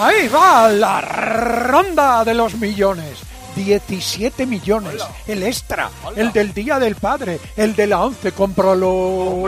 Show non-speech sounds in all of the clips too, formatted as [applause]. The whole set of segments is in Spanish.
Ahí va la ronda de los millones. 17 millones. El extra, el del Día del Padre, el de la 11. Cómpralo.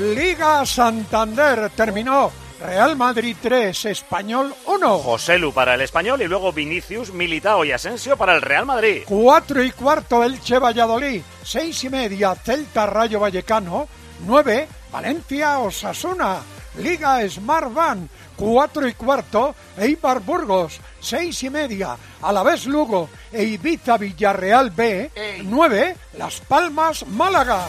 Liga Santander terminó. Real Madrid 3, Español 1. José Lu para el Español y luego Vinicius, Militao y Asensio para el Real Madrid. 4 y cuarto Elche Valladolid. 6 y media Celta Rayo Vallecano. 9 Valencia Osasuna. Liga Smart Van. 4 y cuarto Eibar Burgos. 6 y media Alavés Lugo e Ibiza Villarreal B. 9 Las Palmas Málaga.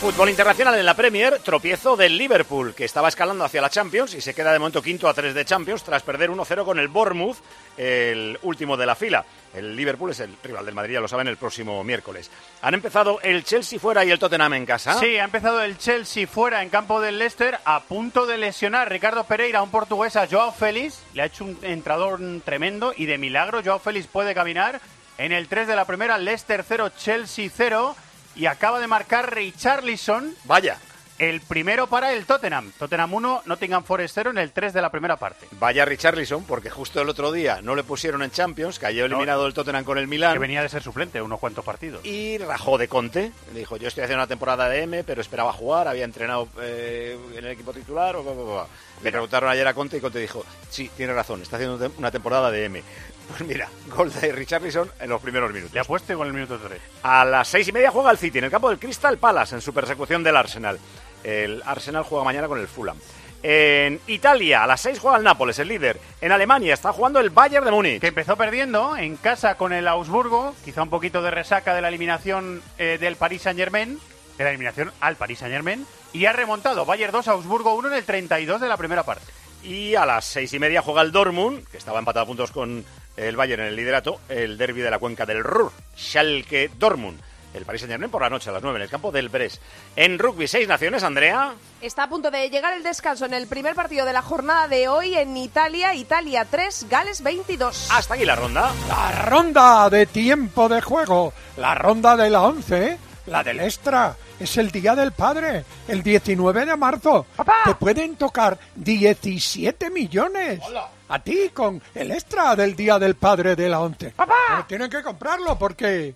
Fútbol internacional en la Premier, tropiezo del Liverpool, que estaba escalando hacia la Champions y se queda de momento quinto a 3 de Champions tras perder 1-0 con el Bournemouth, el último de la fila. El Liverpool es el rival del Madrid, ya lo saben, el próximo miércoles. Han empezado el Chelsea fuera y el Tottenham en casa. Sí, ha empezado el Chelsea fuera en campo del Leicester a punto de lesionar Ricardo Pereira, un portugués, a Joao Félix. Le ha hecho un entrador tremendo y de milagro Joao Félix puede caminar. En el 3 de la primera, Leicester 0, Chelsea 0 y acaba de marcar Richarlison. Vaya. El primero para el Tottenham. Tottenham 1, Nottingham Forest 0 en el 3 de la primera parte. Vaya Richarlison, porque justo el otro día no le pusieron en Champions, cayó eliminado el Tottenham con el Milan. Que venía de ser suplente unos cuantos partidos. Y rajó de Conte. Dijo, yo estoy haciendo una temporada de M, pero esperaba jugar, había entrenado eh, en el equipo titular. o. Le preguntaron ayer a Conte y Conte dijo, sí, tiene razón, está haciendo una temporada de M. Pues mira, gol de Richarlison en los primeros minutos. Le ha puesto con el minuto 3. A las seis y media juega el City en el campo del Crystal Palace en su persecución del Arsenal. El Arsenal juega mañana con el Fulham. En Italia, a las 6 juega el Nápoles, el líder. En Alemania está jugando el Bayern de Múnich. Que empezó perdiendo en casa con el Augsburgo, quizá un poquito de resaca de la eliminación eh, del Paris Saint-Germain, de la eliminación al Paris Saint-Germain, y ha remontado Bayern 2, Augsburgo 1 en el 32 de la primera parte. Y a las seis y media juega el Dortmund, que estaba empatado a puntos con el Bayern en el liderato, el derby de la cuenca del Ruhr, Schalke Dortmund. El Paris Saint-Germain por la noche a las 9 en el campo del Brest. En rugby, seis naciones, Andrea. Está a punto de llegar el descanso en el primer partido de la jornada de hoy en Italia. Italia 3, Gales 22. Hasta aquí la ronda. La ronda de tiempo de juego. La ronda de la 11. La del extra. Es el Día del Padre. El 19 de marzo. Te pueden tocar 17 millones. A ti con el extra del Día del Padre de la 11. Pero tienen que comprarlo porque...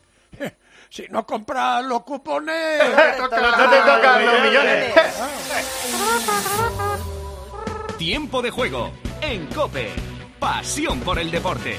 Si no compras los cupones... [laughs] No te tocan los millones. Tiempo de juego en Cope. Pasión por el deporte.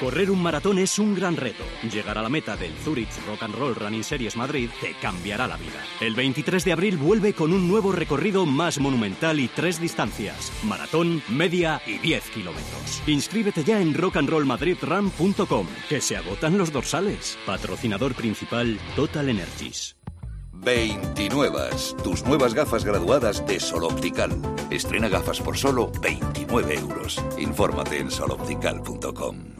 Correr un maratón es un gran reto. Llegar a la meta del Zurich Rock and Roll Running Series Madrid te cambiará la vida. El 23 de abril vuelve con un nuevo recorrido más monumental y tres distancias: maratón, media y 10 kilómetros. Inscríbete ya en rockandrollmadridrun.com, que se agotan los dorsales. Patrocinador principal Total Energies. 29. Tus nuevas gafas graduadas de Sol Optical. Estrena gafas por solo 29 euros. Infórmate en soloptical.com.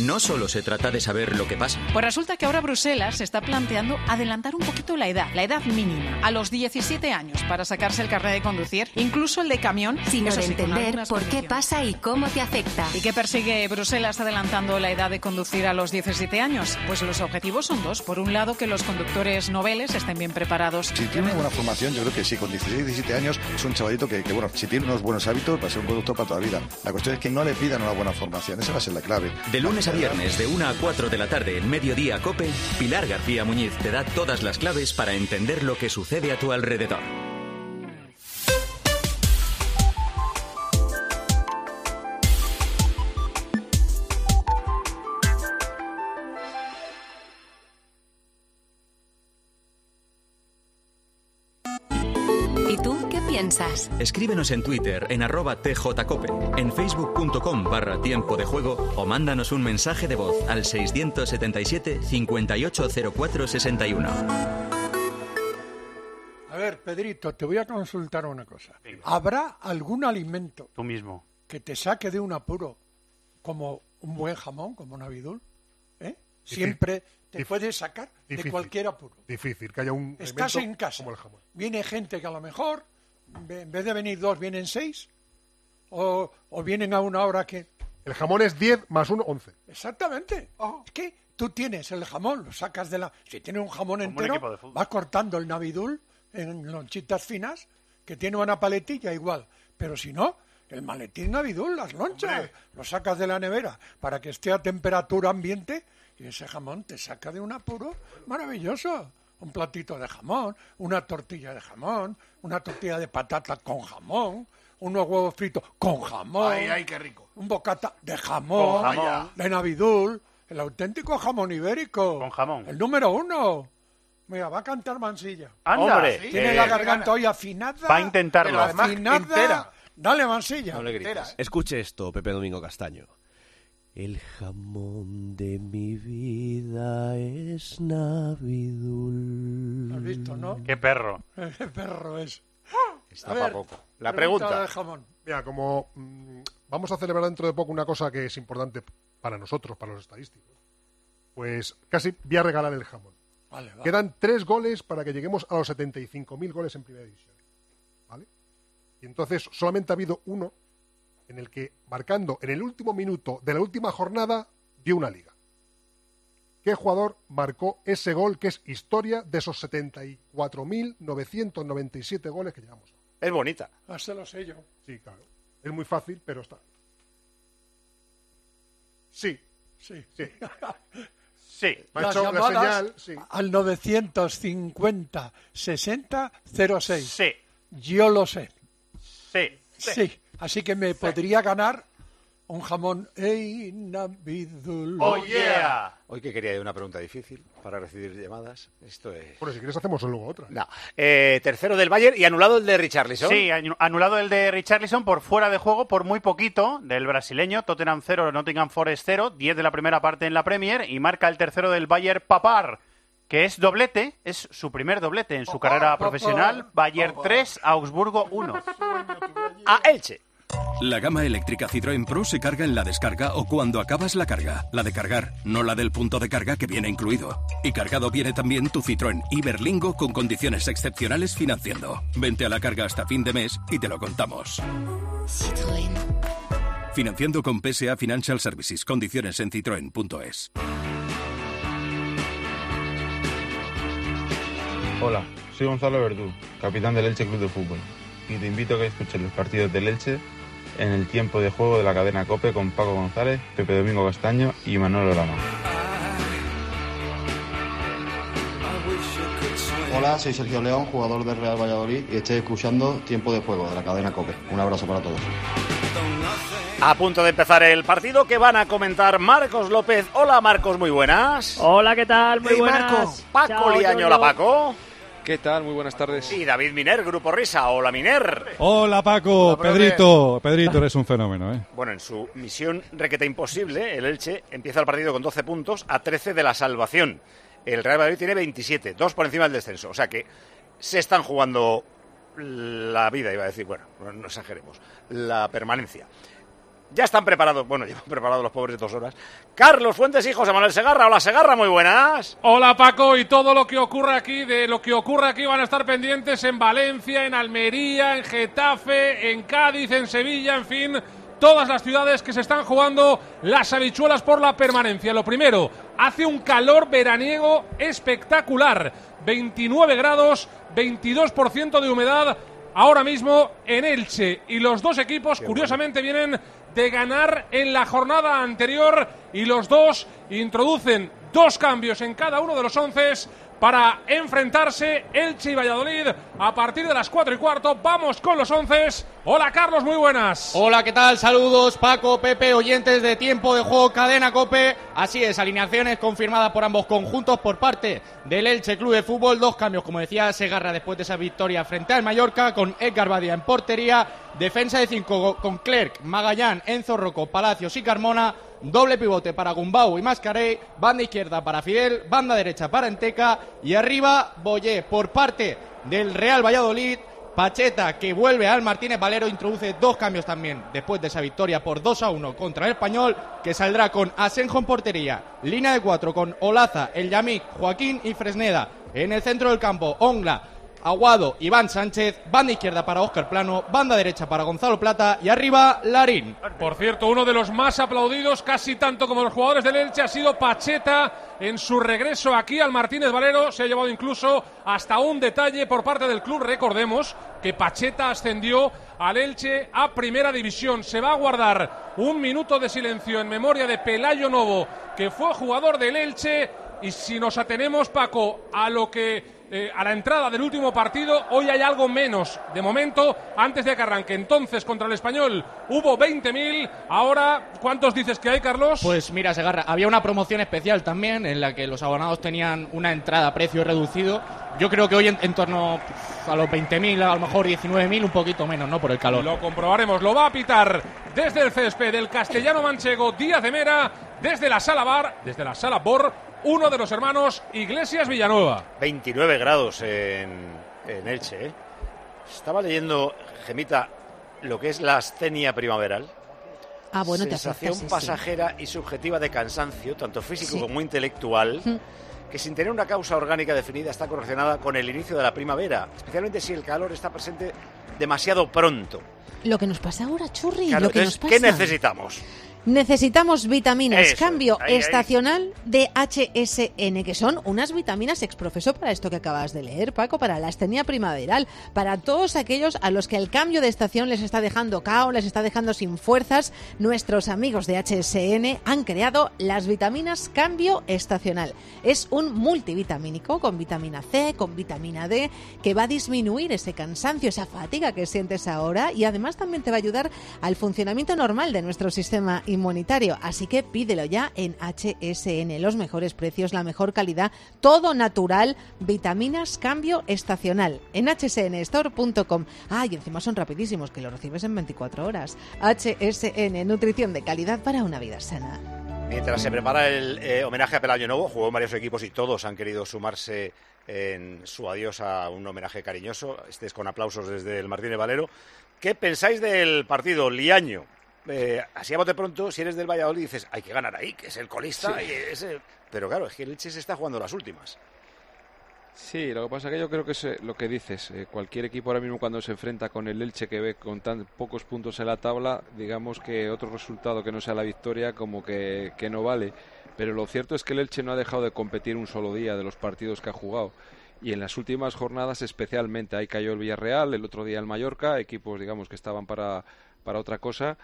No solo se trata de saber lo que pasa. Pues resulta que ahora Bruselas se está planteando adelantar un poquito la edad, la edad mínima, a los 17 años para sacarse el carnet de conducir, incluso el de camión. Sí, con entender por qué pasa y cómo te afecta. ¿Y qué persigue Bruselas adelantando la edad de conducir a los 17 años? Pues los objetivos son dos. Por un lado, que los conductores noveles estén bien preparados. Si tiene una buena formación, yo creo que sí, con 16, 17 años es un chavalito que, que, bueno, si tiene unos buenos hábitos, va a ser un conductor para toda la vida. La cuestión es que no le pidan una buena formación, esa va a ser la clave. De lunes a viernes, de 1 a 4 de la tarde en Mediodía Cope, Pilar García Muñiz te da todas las claves para entender lo que sucede a tu alrededor. Escríbenos en Twitter en arroba tjcope, en facebook.com barra tiempo de juego o mándanos un mensaje de voz al 677 580461. A ver, Pedrito, te voy a consultar una cosa. ¿Habrá algún alimento Tú mismo. que te saque de un apuro como un buen jamón, como un abidul? ¿Eh? Siempre te dif- puede sacar de cualquier apuro. Difícil, que haya un Estás en casa. como el jamón. Viene gente que a lo mejor, en vez de venir dos, vienen seis. O, o vienen a una hora que... El jamón es 10 más 1, 11. Exactamente. Es que tú tienes el jamón, lo sacas de la... Si tienes un jamón un entero, equipo de fútbol. vas cortando el navidul en lonchitas finas, que tiene una paletilla igual. Pero si no, el maletín navidul, las lonchas, lo sacas de la nevera para que esté a temperatura ambiente y ese jamón te saca de un apuro maravilloso. Un platito de jamón, una tortilla de jamón, una tortilla de patata con jamón, unos huevos fritos con jamón. Ay, ay, qué rico. Un bocata de jamón, Con jamón. de navidul, el auténtico jamón ibérico. Con jamón. El número uno. Mira, va a cantar Mansilla. Anda. Hombre, Sí. Tiene Eh, la garganta hoy afinada. Va a intentarlo. Además, afinada. entera. Dale, Mansilla. No le grites. Escuche esto, Pepe Domingo Castaño. El jamón de mi vida es navidul. ¿Has visto, no? Qué perro. [laughs] Qué perro es. Está A pa' ver, poco. La pregunta pregunta. del jamón. Mira, como mm, vamos a celebrar dentro de poco una cosa que es importante para nosotros, para los estadísticos, pues casi voy a regalar el jamón. Vale, va. Quedan tres goles para que lleguemos a los 75.000 goles en primera división. ¿Vale? Y entonces solamente ha habido uno en el que, marcando en el último minuto de la última jornada, dio una liga. ¿Qué jugador marcó ese gol que es historia de esos 74.997 goles que llevamos? Es bonita. Ah, se lo sé yo. Sí, claro. Es muy fácil, pero está. Sí, Sí. sí. [laughs] Sí. Me ha Las hecho la llamadas señal, sí. al 950 60 06. Sí. Yo lo sé. Sí. Sí. Así que me podría ganar un jamón. Oh, yeah. Hoy que quería una pregunta difícil para recibir llamadas. Esto es. Bueno, si quieres hacemos luego otra. No. Eh, tercero del Bayern y anulado el de Richarlison. Sí, anu- anulado el de Richarlison por fuera de juego por muy poquito del brasileño. Tottenham 0, Nottingham Forest 0, 10 de la primera parte en la Premier y marca el tercero del Bayern Papar, que es doblete, es su primer doblete en su carrera profesional. Bayern 3, Augsburgo 1. A Elche. La gama eléctrica Citroën Pro se carga en la descarga o cuando acabas la carga. La de cargar, no la del punto de carga que viene incluido. Y cargado viene también tu Citroën Iberlingo con condiciones excepcionales financiando. Vente a la carga hasta fin de mes y te lo contamos. Financiando con PSA Financial Services. Condiciones en citroen.es. Hola, soy Gonzalo Verdú, capitán del Elche Club de Fútbol, y te invito a que escuches los partidos del Elche en el tiempo de juego de la cadena COPE con Paco González, Pepe Domingo Castaño y Manuel Lama. Hola, soy Sergio León, jugador del Real Valladolid y estoy escuchando Tiempo de Juego de la cadena COPE. Un abrazo para todos. A punto de empezar el partido que van a comentar Marcos López. Hola Marcos, muy buenas. Hola, ¿qué tal? Muy Hey, buenas. Marco. Paco Chao, Liaño, hola. Paco. ¿Qué tal? Muy buenas tardes. Y David Miner, Grupo Risa. Hola Miner. Hola Paco, Hola. Pedrito, Pedrito, eres un fenómeno, ¿eh? Bueno, en su misión requeta imposible, el Elche empieza el partido con 12 puntos a 13 de la salvación. El Real Madrid tiene 27, dos por encima del descenso. O sea que se están jugando la vida, iba a decir, bueno, no, no exageremos, la permanencia. Ya están preparados, bueno, [laughs] llevan preparados los pobres dos horas. Carlos Fuentes y José Manuel Segarra. Hola Segarra, muy buenas. Hola Paco, y todo lo que ocurre aquí, de lo que ocurre aquí van a estar pendientes en Valencia, en Almería, en Getafe, en Cádiz, en Sevilla, en fin, todas las ciudades que se están jugando las habichuelas por la permanencia. Lo primero, hace un calor veraniego espectacular, 29 grados, 22% de humedad ahora mismo en Elche y los dos equipos curiosamente vienen de ganar en la jornada anterior y los dos introducen dos cambios en cada uno de los once para enfrentarse Elche y Valladolid a partir de las cuatro y cuarto. Vamos con los once Hola Carlos, muy buenas. Hola, ¿qué tal? Saludos, Paco, Pepe, oyentes de tiempo de juego Cadena Cope. Así es, alineaciones confirmadas por ambos conjuntos por parte del Elche Club de Fútbol. Dos cambios, como decía Segarra, después de esa victoria frente al Mallorca, con Edgar Badia en portería. Defensa de cinco con Clerc, Magallán, Enzo Rocco, Palacios y Carmona. Doble pivote para Gumbau y Mascaré. Banda izquierda para Fidel. Banda derecha para Enteca. Y arriba, Boyé por parte del Real Valladolid. Pacheta, que vuelve al Martínez Valero, introduce dos cambios también después de esa victoria por 2 a 1 contra el Español, que saldrá con Asenjo en portería, línea de cuatro con Olaza, El Yamik, Joaquín y Fresneda. En el centro del campo, Ongla, Aguado, Iván Sánchez, banda izquierda para Óscar Plano, banda derecha para Gonzalo Plata y arriba Larín. Por cierto, uno de los más aplaudidos, casi tanto como los jugadores del Elche, ha sido Pacheta en su regreso aquí al Martínez Valero. Se ha llevado incluso hasta un detalle por parte del club. Recordemos que Pacheta ascendió al Elche a Primera División. Se va a guardar un minuto de silencio en memoria de Pelayo Novo, que fue jugador del Elche. Y si nos atenemos, Paco, a lo que eh, a la entrada del último partido, hoy hay algo menos. De momento, antes de que arranque entonces contra el español, hubo 20.000. Ahora, ¿cuántos dices que hay, Carlos? Pues mira, Segarra, había una promoción especial también en la que los abonados tenían una entrada a precio reducido. Yo creo que hoy en, torno a los 20.000, a lo mejor 19.000, un poquito menos, ¿no? Por el calor. Lo comprobaremos. Lo va a pitar desde el césped del castellano manchego Díaz de Mera, desde la sala bar, desde la sala Bor, uno de los hermanos Iglesias Villanueva. 29 grados en, en Elche. ¿eh? Estaba leyendo, Gemita, lo que es la ascenia primaveral. Ah, bueno, Sensación te pasajera y subjetiva de cansancio, tanto físico como intelectual, que sin tener una causa orgánica definida está correlacionada con el inicio de la primavera, especialmente si el calor está presente demasiado pronto. Lo que nos pasa ahora, Churri, Claro, lo que entonces, nos pasa. ¿Qué necesitamos? Necesitamos vitaminas, Eso, cambio ahí, ahí. estacional de HSN, que son unas vitaminas exprofeso para esto que acabas de leer, Paco, para la astenia primaveral, para todos aquellos a los que el cambio de estación les está dejando cao, les está dejando sin fuerzas. Nuestros amigos de HSN han creado las vitaminas cambio estacional. Es un multivitamínico con vitamina C, con vitamina D, que va a disminuir ese cansancio, esa fatiga que sientes ahora y además también te va a ayudar al funcionamiento normal de nuestro sistema inmunitario. Así que pídelo ya en HSN. Los mejores precios, la mejor calidad, todo natural, vitaminas cambio estacional en hsnstore.com. Ah, y encima son rapidísimos, que lo recibes en 24 horas. HSN, nutrición de calidad para una vida sana. Mientras se prepara el eh, homenaje a Pelayo Novo, jugó varios equipos y todos han querido sumarse en su adiós a un homenaje cariñoso. Este es con aplausos desde el Martínez Valero. ¿Qué pensáis del partido Liaño? Eh, así a bote pronto, si eres del Valladolid, dices, hay que ganar ahí, que es el colista. Sí. y ese- Pero claro, es que el Elche se está jugando las últimas. Sí, lo que pasa que yo creo que es lo que dices. eh, cualquier equipo ahora mismo cuando se enfrenta con el Elche que ve con tan pocos puntos en la tabla, digamos que otro resultado que no sea la victoria como que, que no vale. Pero lo cierto es que el Elche no ha dejado de competir un solo día de los partidos que ha jugado. Y en las últimas jornadas especialmente. Ahí cayó el Villarreal, el otro día el Mallorca, equipos digamos que estaban para, para otra cosa.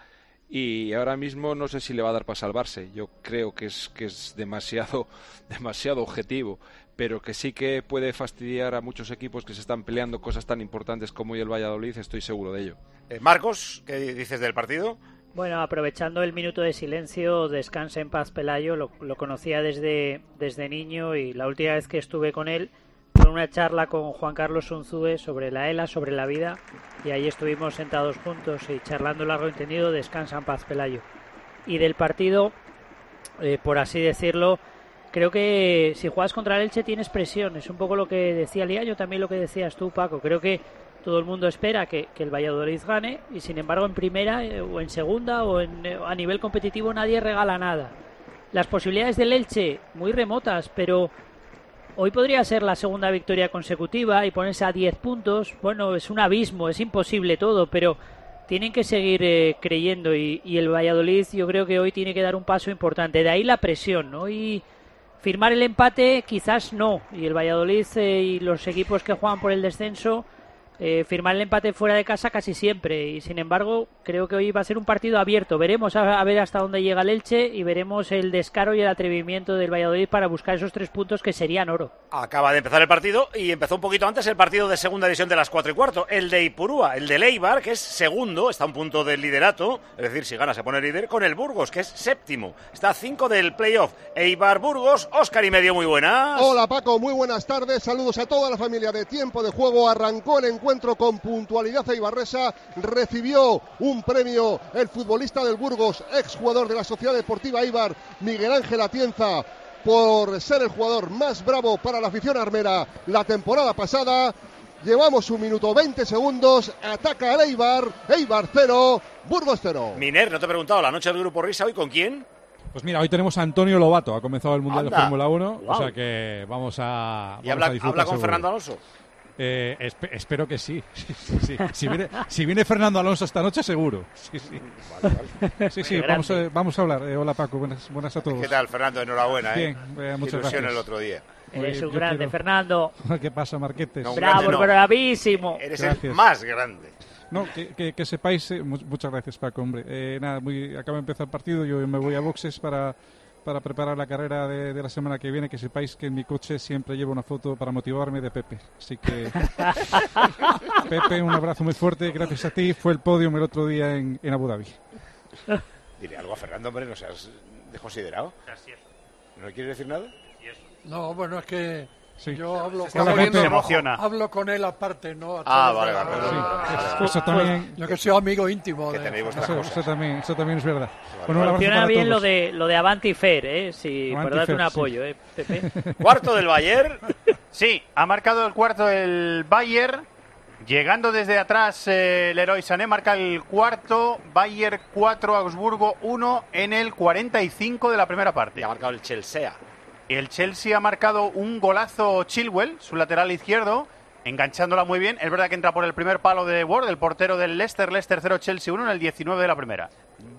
Y ahora mismo no sé si le va a dar para salvarse. Yo creo que es, que es demasiado, [laughs] demasiado objetivo, pero que sí que puede fastidiar a muchos equipos que se están peleando cosas tan importantes como hoy el Valladolid, estoy seguro de ello. Eh, Marcos, ¿qué dices del partido? Bueno, aprovechando el minuto de silencio, descansa en paz Pelayo, lo, lo conocía desde, desde niño y la última vez que estuve con él en una charla con Juan Carlos Unzúe sobre la ELA, sobre la vida, y ahí estuvimos sentados juntos y charlando largo y entendido, descansa en paz Pelayo. Y del partido, eh, por así decirlo, creo que si juegas contra el Elche tienes presión, es un poco lo que decía Liaño, también lo que decías tú Paco, creo que todo el mundo espera que, que el Valladolid gane y sin embargo en primera eh, o en segunda o en, eh, a nivel competitivo nadie regala nada. Las posibilidades del Elche muy remotas, pero hoy podría ser la segunda victoria consecutiva y ponerse a 10 puntos. Bueno, es un abismo, es imposible todo, pero tienen que seguir eh, creyendo y, y el Valladolid yo creo que hoy tiene que dar un paso importante. De ahí la presión, ¿no? Y firmar el empate quizás no. Y el Valladolid eh, y los equipos que juegan por el descenso eh, firmar el empate fuera de casa casi siempre. Y sin embargo, creo que hoy va a ser un partido abierto. Veremos a, a ver hasta dónde llega el Elche y veremos el descaro y el atrevimiento del Valladolid para buscar esos tres puntos que serían oro. Acaba de empezar el partido y empezó un poquito antes el partido de segunda división de las cuatro y cuarto, el de Ipurúa, el de Leibar, que es segundo, está a un punto del liderato, es decir, si gana se pone líder, con el Burgos, que es séptimo, está a cinco del playoff. Eibar Burgos, Oscar y medio, muy buenas. Hola Paco, muy buenas tardes. Saludos a toda la familia de Tiempo de Juego. Arrancó el encuentro con puntualidad Eibarresa. Recibió un premio el futbolista del Burgos, exjugador de la Sociedad Deportiva Eibar, Miguel Ángel Atienza, por ser el jugador más bravo para la afición armera la temporada pasada. Llevamos un minuto 20 segundos. Ataca el Eibar. Eibar 0, Burgos 0. Miner, no te he preguntado, la noche del grupo Risa hoy con quién? Pues mira, hoy tenemos a Antonio Lobato, ha comenzado el Mundial Anda. de Fórmula 1, Guau. o sea que vamos a, ¿Y vamos habla, a disfrutar habla con seguro. Fernando Alonso? Eh, espe- espero que sí. [laughs] Sí, sí, sí. Si, viene, si viene Fernando Alonso esta noche, seguro. Sí, sí. Sí, sí, Qué vamos a, vamos a hablar. Eh, hola Paco, buenas, buenas a todos. ¿Qué tal, Fernando? Enhorabuena, ¿eh? Bien, eh, muchas ilusión gracias. el otro día. Eres un grande, quiero- Fernando. [laughs] ¿Qué pasa, Marquetes? No, Bravo, grande no. bravísimo. Eres Gracias. el más grande. No, que, que- que sepáis, eh, mu- muchas gracias Paco, hombre. Eh, nada, muy, acaba de empezar el partido, yo me voy a boxes para, para preparar la carrera de, de la semana que viene. Que sepáis que en mi coche siempre llevo una foto para motivarme de Pepe. Así que, [laughs] Pepe, un abrazo muy fuerte, gracias a ti. Fue el podium el otro día en, en Abu Dhabi. Dile algo a Fernando, hombre, no seas desconsiderado. ¿No le quieres decir nada? No, bueno, es que yo hablo, con, de emoción. hablo con él aparte, ¿no? A Ah, vale, vale, radio. vale, vale, Eso- vale. Eso también- Yo que soy amigo íntimo Que de tenéis Eso, cosas. eso también, eso también es verdad. Bueno, Funciona para bien lo de, lo de Avanti Fair, ¿eh? Sí, Avanti por darte un Fair, sí. apoyo, ¿eh, Pepe? [laughs] Cuarto del Bayern. Sí, ha marcado el cuarto el Bayern. Llegando desde atrás, eh, Leroy Sané marca el cuarto. Bayern 4, Augsburgo 1 en el 45 de la primera parte. ha marcado el Chelsea. El Chelsea ha marcado un golazo Chilwell, su lateral izquierdo, enganchándola muy bien. Es verdad que entra por el primer palo de Ward, el portero del Leicester, Leicester 0, Chelsea 1 en el 19 de la primera.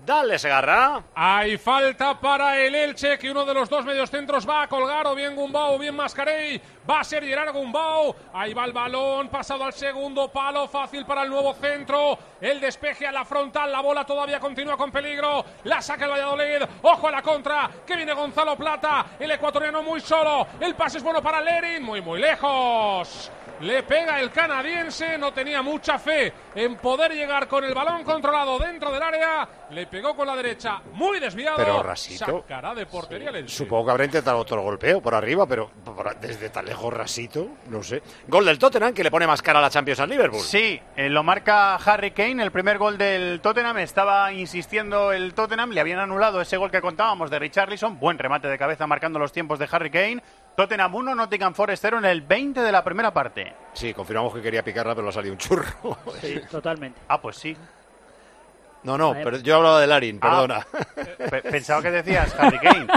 Dale, Segarra. Hay falta para el Elche, que uno de los dos mediocentros va a colgar, o bien Gumbau o bien Mascarey. Va a ser Gerard Gumbau. Ahí va el balón, pasado al segundo palo, fácil para el nuevo centro. El despeje a la frontal, la bola todavía continúa con peligro. La saca el Valladolid. Ojo a la contra, que viene Gonzalo Plata. El ecuatoriano muy solo. El pase es bueno para Lerin, muy, muy lejos. Le pega el canadiense, no tenía mucha fe en poder llegar con el balón controlado dentro del área. Le pegó con la derecha, muy desviado. Pero Rasito- Sacará de portería el Elche. Supongo que habrá intentado otro golpeo por arriba, pero por- desde tan lejos rasito, no sé. Gol del Tottenham que le pone más cara a la Champions al Liverpool. Sí, eh, lo marca Harry Kane, el primer gol del Tottenham. Estaba insistiendo el Tottenham, le habían anulado ese gol que contábamos de Richarlison. Buen remate de cabeza marcando los tiempos de Harry Kane. Tottenham 1, Nottingham Forest 0 en el 20 de la primera parte. Sí, confirmamos que quería picarla, pero le ha salido un churro. Sí, totalmente. Ah, pues sí. No, no, pero yo hablaba de Larin, Ah, perdona. pe- pensaba que decías Harry Kane.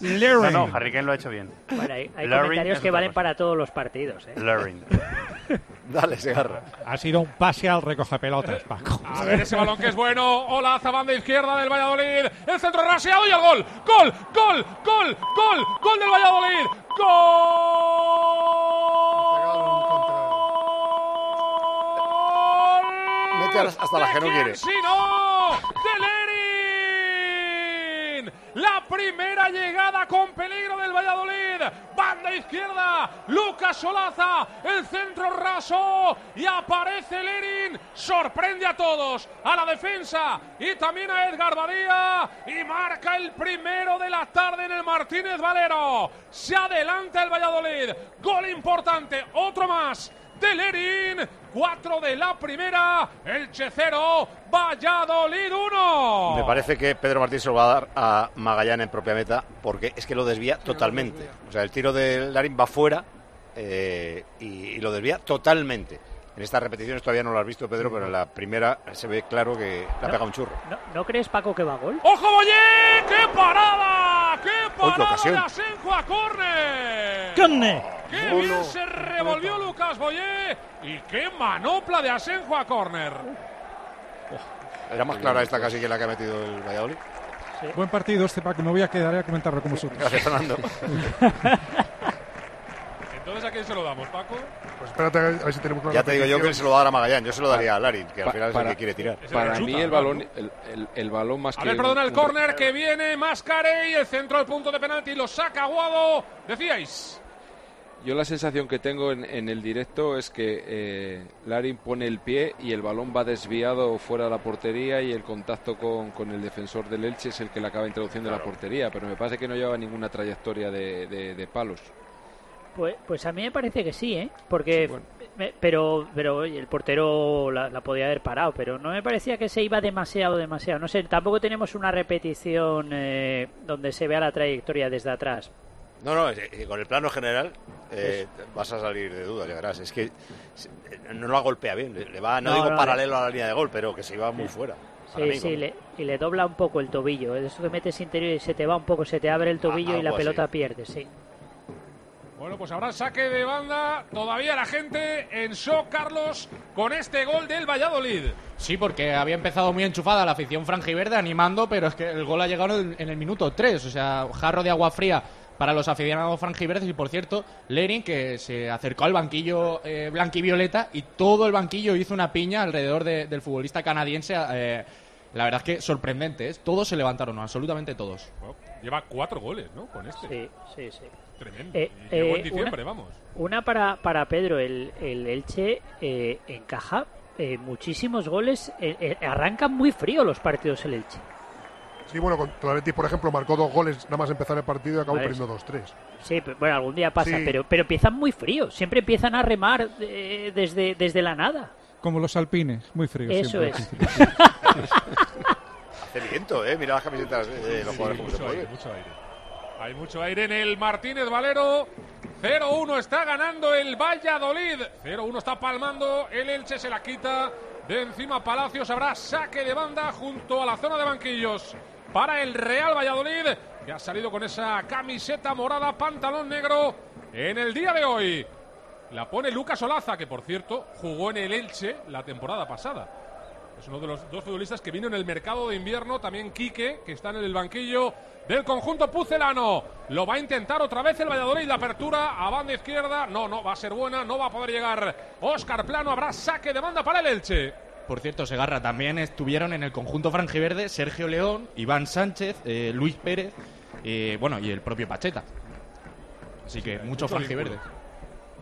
Larin. No, no, Harry Kane lo ha hecho bien. Bueno, hay, hay Larin comentarios que valen cosa. para todos los partidos, ¿eh? Larin. [laughs] Dale, Segarra. Ha sido un pase al recoge pelotas, Paco. A ver ese balón que es bueno. Hola, banda izquierda del Valladolid. El centro raseado y el gol. Gol, gol, gol, gol, gol del Valladolid. Gol. Mete hasta las que no ¿De quiere. no, de Lerin. La primera llegada con peligro del Valladolid. Banda izquierda, Lucas Solaza, el centro raso y aparece Lerin. Sorprende a todos, a la defensa y también a Edgar Badía y marca el primero de la tarde en el Martínez Valero. Se adelanta el Valladolid. Gol importante, otro más de Lerin. Cuatro de la primera, Elche cero, Valladolid uno. Me parece que Pedro Martín se lo va a dar a Magallán en propia meta, porque es que lo desvía totalmente. O sea, el tiro de Larin va fuera eh, y, y lo desvía totalmente. En estas repeticiones todavía no lo has visto, Pedro, pero en la primera se ve claro que le ha pegado un churro. ¿No, ¿no crees, Paco, que va a gol? ¡Ojo, Boyé! ¡Qué parada! ¡Qué parada ocasión! de Asenjo a córner! ¡Córner! ¡Qué bien se revolvió Lucas Boyé! ¡Y qué manopla de Asenjo a córner! Era más clara esta casi que la que ha metido el Valladolid. Buen partido este, Paco. Me voy a quedar a comentarlo con [laughs] vosotros. Gracias, Fernando. Entonces [laughs] Entonces, ¿a quién se lo damos, Paco? Pues espérate a ver si tenemos una Ya te digo yo que se lo va a dar a Magallán. Yo se lo daría a Larin, que al final es el que quiere tirar. Para mí el balón, el, el- el balón más A que... ver, perdona, el un- córner que viene, Mascarey, el centro del punto de penalti, lo saca Aguado. Decíais. Yo la sensación que tengo en, en el directo es que eh, Larin pone el pie y el balón va desviado fuera de la portería y el contacto con, con el defensor del Elche es el que le acaba introduciendo en la portería, pero me parece que no lleva ninguna trayectoria de, de- de palos. Pues, pues a mí me parece que sí, ¿eh? Porque, me- pero, pero oye, el portero la, la podía haber parado, pero no me parecía que se iba demasiado, demasiado. No sé, tampoco tenemos una repetición eh, donde se vea la trayectoria desde atrás. No, no, eh, con el plano general eh, vas a salir de duda, ya verás. Es que se- eh, no la golpea bien, le, le va, no, No, digo no, paralelo a la línea de gol, pero que se iba muy fuera. Sí, mí, sí, como- le- y le dobla un poco el tobillo. ¿eh? Eso que metes interior y se te va un poco, se te abre el tobillo y la así. pelota pierde, sí. Bueno, pues habrá saque de banda. Todavía la gente en shock, Carlos, con este gol del Valladolid. Sí, porque había empezado muy enchufada la afición franjiverde animando, pero es que el gol ha llegado en, en el minuto 3. O sea, jarro de agua fría para los aficionados franjiverdes. Y por cierto, Lerin, que se acercó al banquillo eh, blanquivioleta y todo el banquillo hizo una piña alrededor de- del futbolista canadiense. eh, la verdad es que sorprendente, ¿eh? Todos se levantaron, absolutamente todos. Lleva cuatro goles, ¿no? Con este. Sí, sí, sí. Tremendo. Eh, llegó eh, en diciembre, una- vamos. Una para, para Pedro, el, el Elche eh, encaja eh, muchísimos goles, eh, eh, arrancan muy frío los partidos el Elche. Sí, bueno, contra el Betis, por ejemplo, marcó dos goles nada más empezar el partido y acabó Vale. perdiendo 2-3. Sí, pero, bueno, algún día pasa, Sí. pero, pero empiezan muy fríos, siempre empiezan a remar eh, desde, desde la nada. Como los alpines, muy fríos. Eso siempre es. [laughs] Hace viento, ¿eh? Mira las camisetas de, los jugadores mucho aire, mucho aire. Hay mucho aire en el Martínez Valero. 0-1 está ganando el Valladolid. 0-1 está palmando. El Elche se la quita de encima Palacios. Habrá saque de banda junto a la zona de banquillos para el Real Valladolid, que ha salido con esa camiseta morada, pantalón negro en el día de hoy. La pone Lucas Olaza, que por cierto jugó en el Elche la temporada pasada. Es uno de los dos futbolistas que vino en el mercado de invierno. También Quique, que está en el banquillo del conjunto pucelano. Lo va a intentar otra vez el Valladolid. La apertura a banda izquierda. No, no, va a ser buena. No va a poder llegar Oscar Plano. Habrá saque de banda para el Elche. Por cierto, Segarra, también estuvieron en el conjunto franjiverde Sergio León, Iván Sánchez, eh, Luis Pérez, eh, bueno, y el propio Pacheta. Así que mucho mucho franjiverde.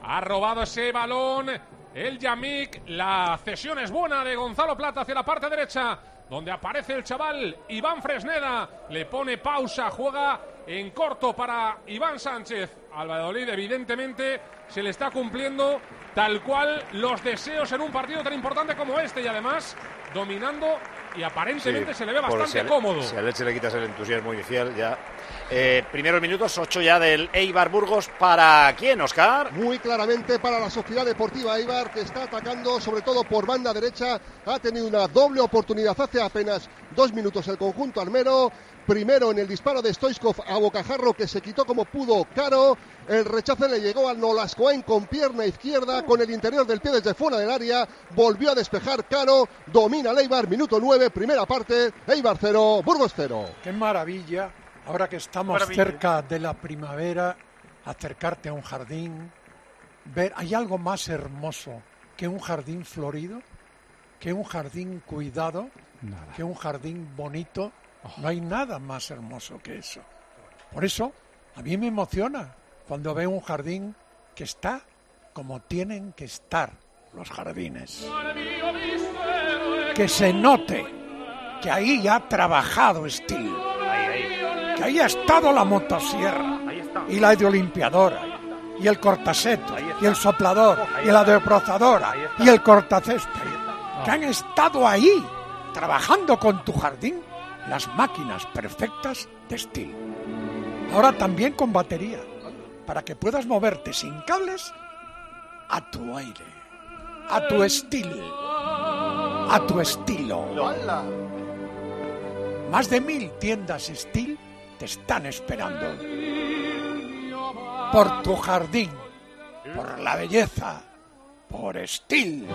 Ha robado ese balón el Yamik. La cesión es buena de Gonzalo Plata hacia la parte derecha, donde aparece el chaval Iván Fresneda. Le pone pausa, juega en corto para Iván Sánchez. Al Valladolid, evidentemente, se le está cumpliendo tal cual los deseos en un partido tan importante como este y además dominando y aparentemente Sí, se le ve bastante si al- cómodo. Si al Elche le quitas el entusiasmo inicial, ya. Eh, primeros minutos, 8 ya del Eibar Burgos. ¿Para quién, Oscar? Muy claramente para la Sociedad Deportiva Eibar, que está atacando sobre todo por banda derecha. Ha tenido una doble oportunidad hace apenas dos minutos el conjunto armero. Primero en el disparo de Stoichkov a Bocajarro, que se quitó como pudo Caro. El rechace le llegó al Nolascoain con pierna izquierda, con el interior del pie desde fuera del área. Volvió a despejar Caro. Domina el Eibar, minuto 9, primera parte. Eibar 0, Burgos 0. Qué maravilla, ahora que estamos Maravilla. cerca de la primavera, acercarte a un jardín, ver, ¿hay algo más hermoso que un jardín florido? ¿Que un jardín cuidado? ¿Que un jardín bonito? No hay nada más hermoso que eso. Por eso, a mí me emociona cuando veo un jardín que está como tienen que estar los jardines. Que se note que ahí ha trabajado Steel, que ahí ha estado la motosierra y la ideolimpiadora y el cortaseto y el soplador y la deprozadora y el cortacésped, que han estado ahí trabajando con tu jardín las máquinas perfectas de Steel. Ahora también con batería, para que puedas moverte sin cables a tu aire, a tu estilo, a tu estilo. Más de mil tiendas Steel te están esperando. Por tu jardín, por la belleza, por Steel.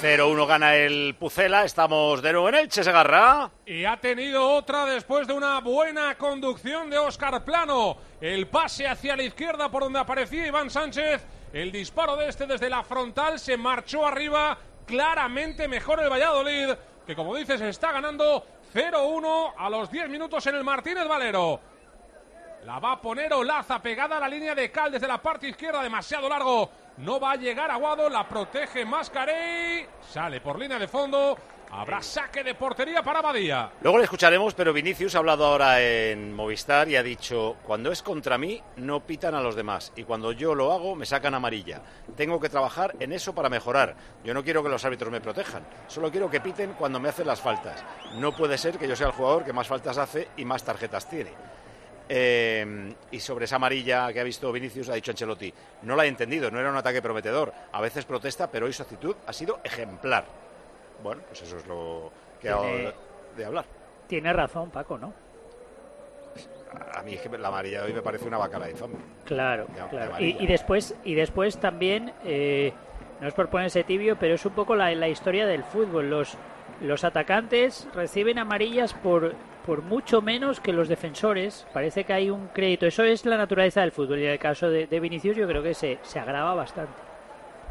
0-1 gana el Pucela. Estamos de nuevo en Elche, Segarra. Y ha tenido otra después de una buena conducción de Óscar Plano. El pase hacia la izquierda por donde aparecía Iván Sánchez. El disparo de este desde la frontal se marchó arriba. Claramente mejor el Valladolid, que como dices está ganando 0-1 a los 10 minutos en el Martínez Valero. La va a poner Olaza pegada a la línea de Cal desde la parte izquierda, demasiado largo. No va a llegar Aguado, la protege Mascarey. Sale por línea de fondo. Habrá saque de portería para Badía. Luego le escucharemos, pero Vinicius ha hablado ahora en Movistar y ha dicho, cuando es contra mí no pitan a los demás y cuando yo lo hago me sacan amarilla. Tengo que trabajar en eso para mejorar. Yo no quiero que los árbitros me protejan, solo quiero que piten cuando me hacen las faltas. No puede ser que yo sea el jugador que más faltas hace y más tarjetas tiene. Eh, y sobre esa amarilla que ha visto Vinicius, ha dicho Ancelotti, no la he entendido, no era un ataque prometedor. A veces protesta, pero hoy su actitud ha sido ejemplar. Bueno, pues eso es lo que ha de hablar. Tiene razón, Paco, ¿no? A mí es que la amarilla de hoy me parece una bacala infame. Claro, De- claro. y después, y después también, eh, no es por ponerse tibio, pero es un poco la, la historia del fútbol. Los, los atacantes reciben amarillas por, por mucho menos que los defensores. Parece que hay un crédito. Eso es la naturaleza del fútbol. Y en el caso de, Vinicius yo creo que se, se agrava bastante.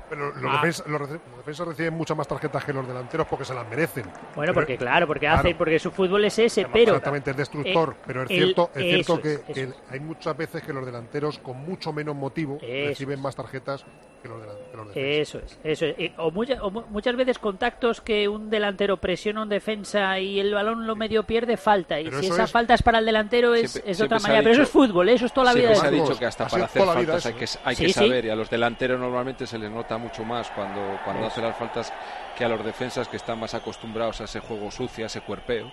Pero los, Ah. los defensas reciben muchas más tarjetas que los delanteros porque se las merecen. Bueno, Pero- porque claro, porque claro. hacen, porque su fútbol es ese, pero Exactamente, es destructor. eh, pero es el- cierto, es cierto eso que, hay muchas veces que los delanteros, con mucho menos motivo, Eso reciben más tarjetas que los, que los defensas. Eso es, eso es. O, mucha- o mu- muchas veces contactos que un delantero presiona a un defensa y el balón lo medio pierde, falta. Y Pero si esa es- falta es para el delantero es, Siempre- es otra manera. Pero eso es fútbol, ¿eh? eso es toda la vida Siempre se ha dicho que hasta Ha para hacer faltas hay que, hay Sí, que sí. saber y a los delanteros normalmente se les nota mucho más cuando, cuando Eso. hacen las faltas que a los defensas que están más acostumbrados a ese juego sucio, a ese cuerpeo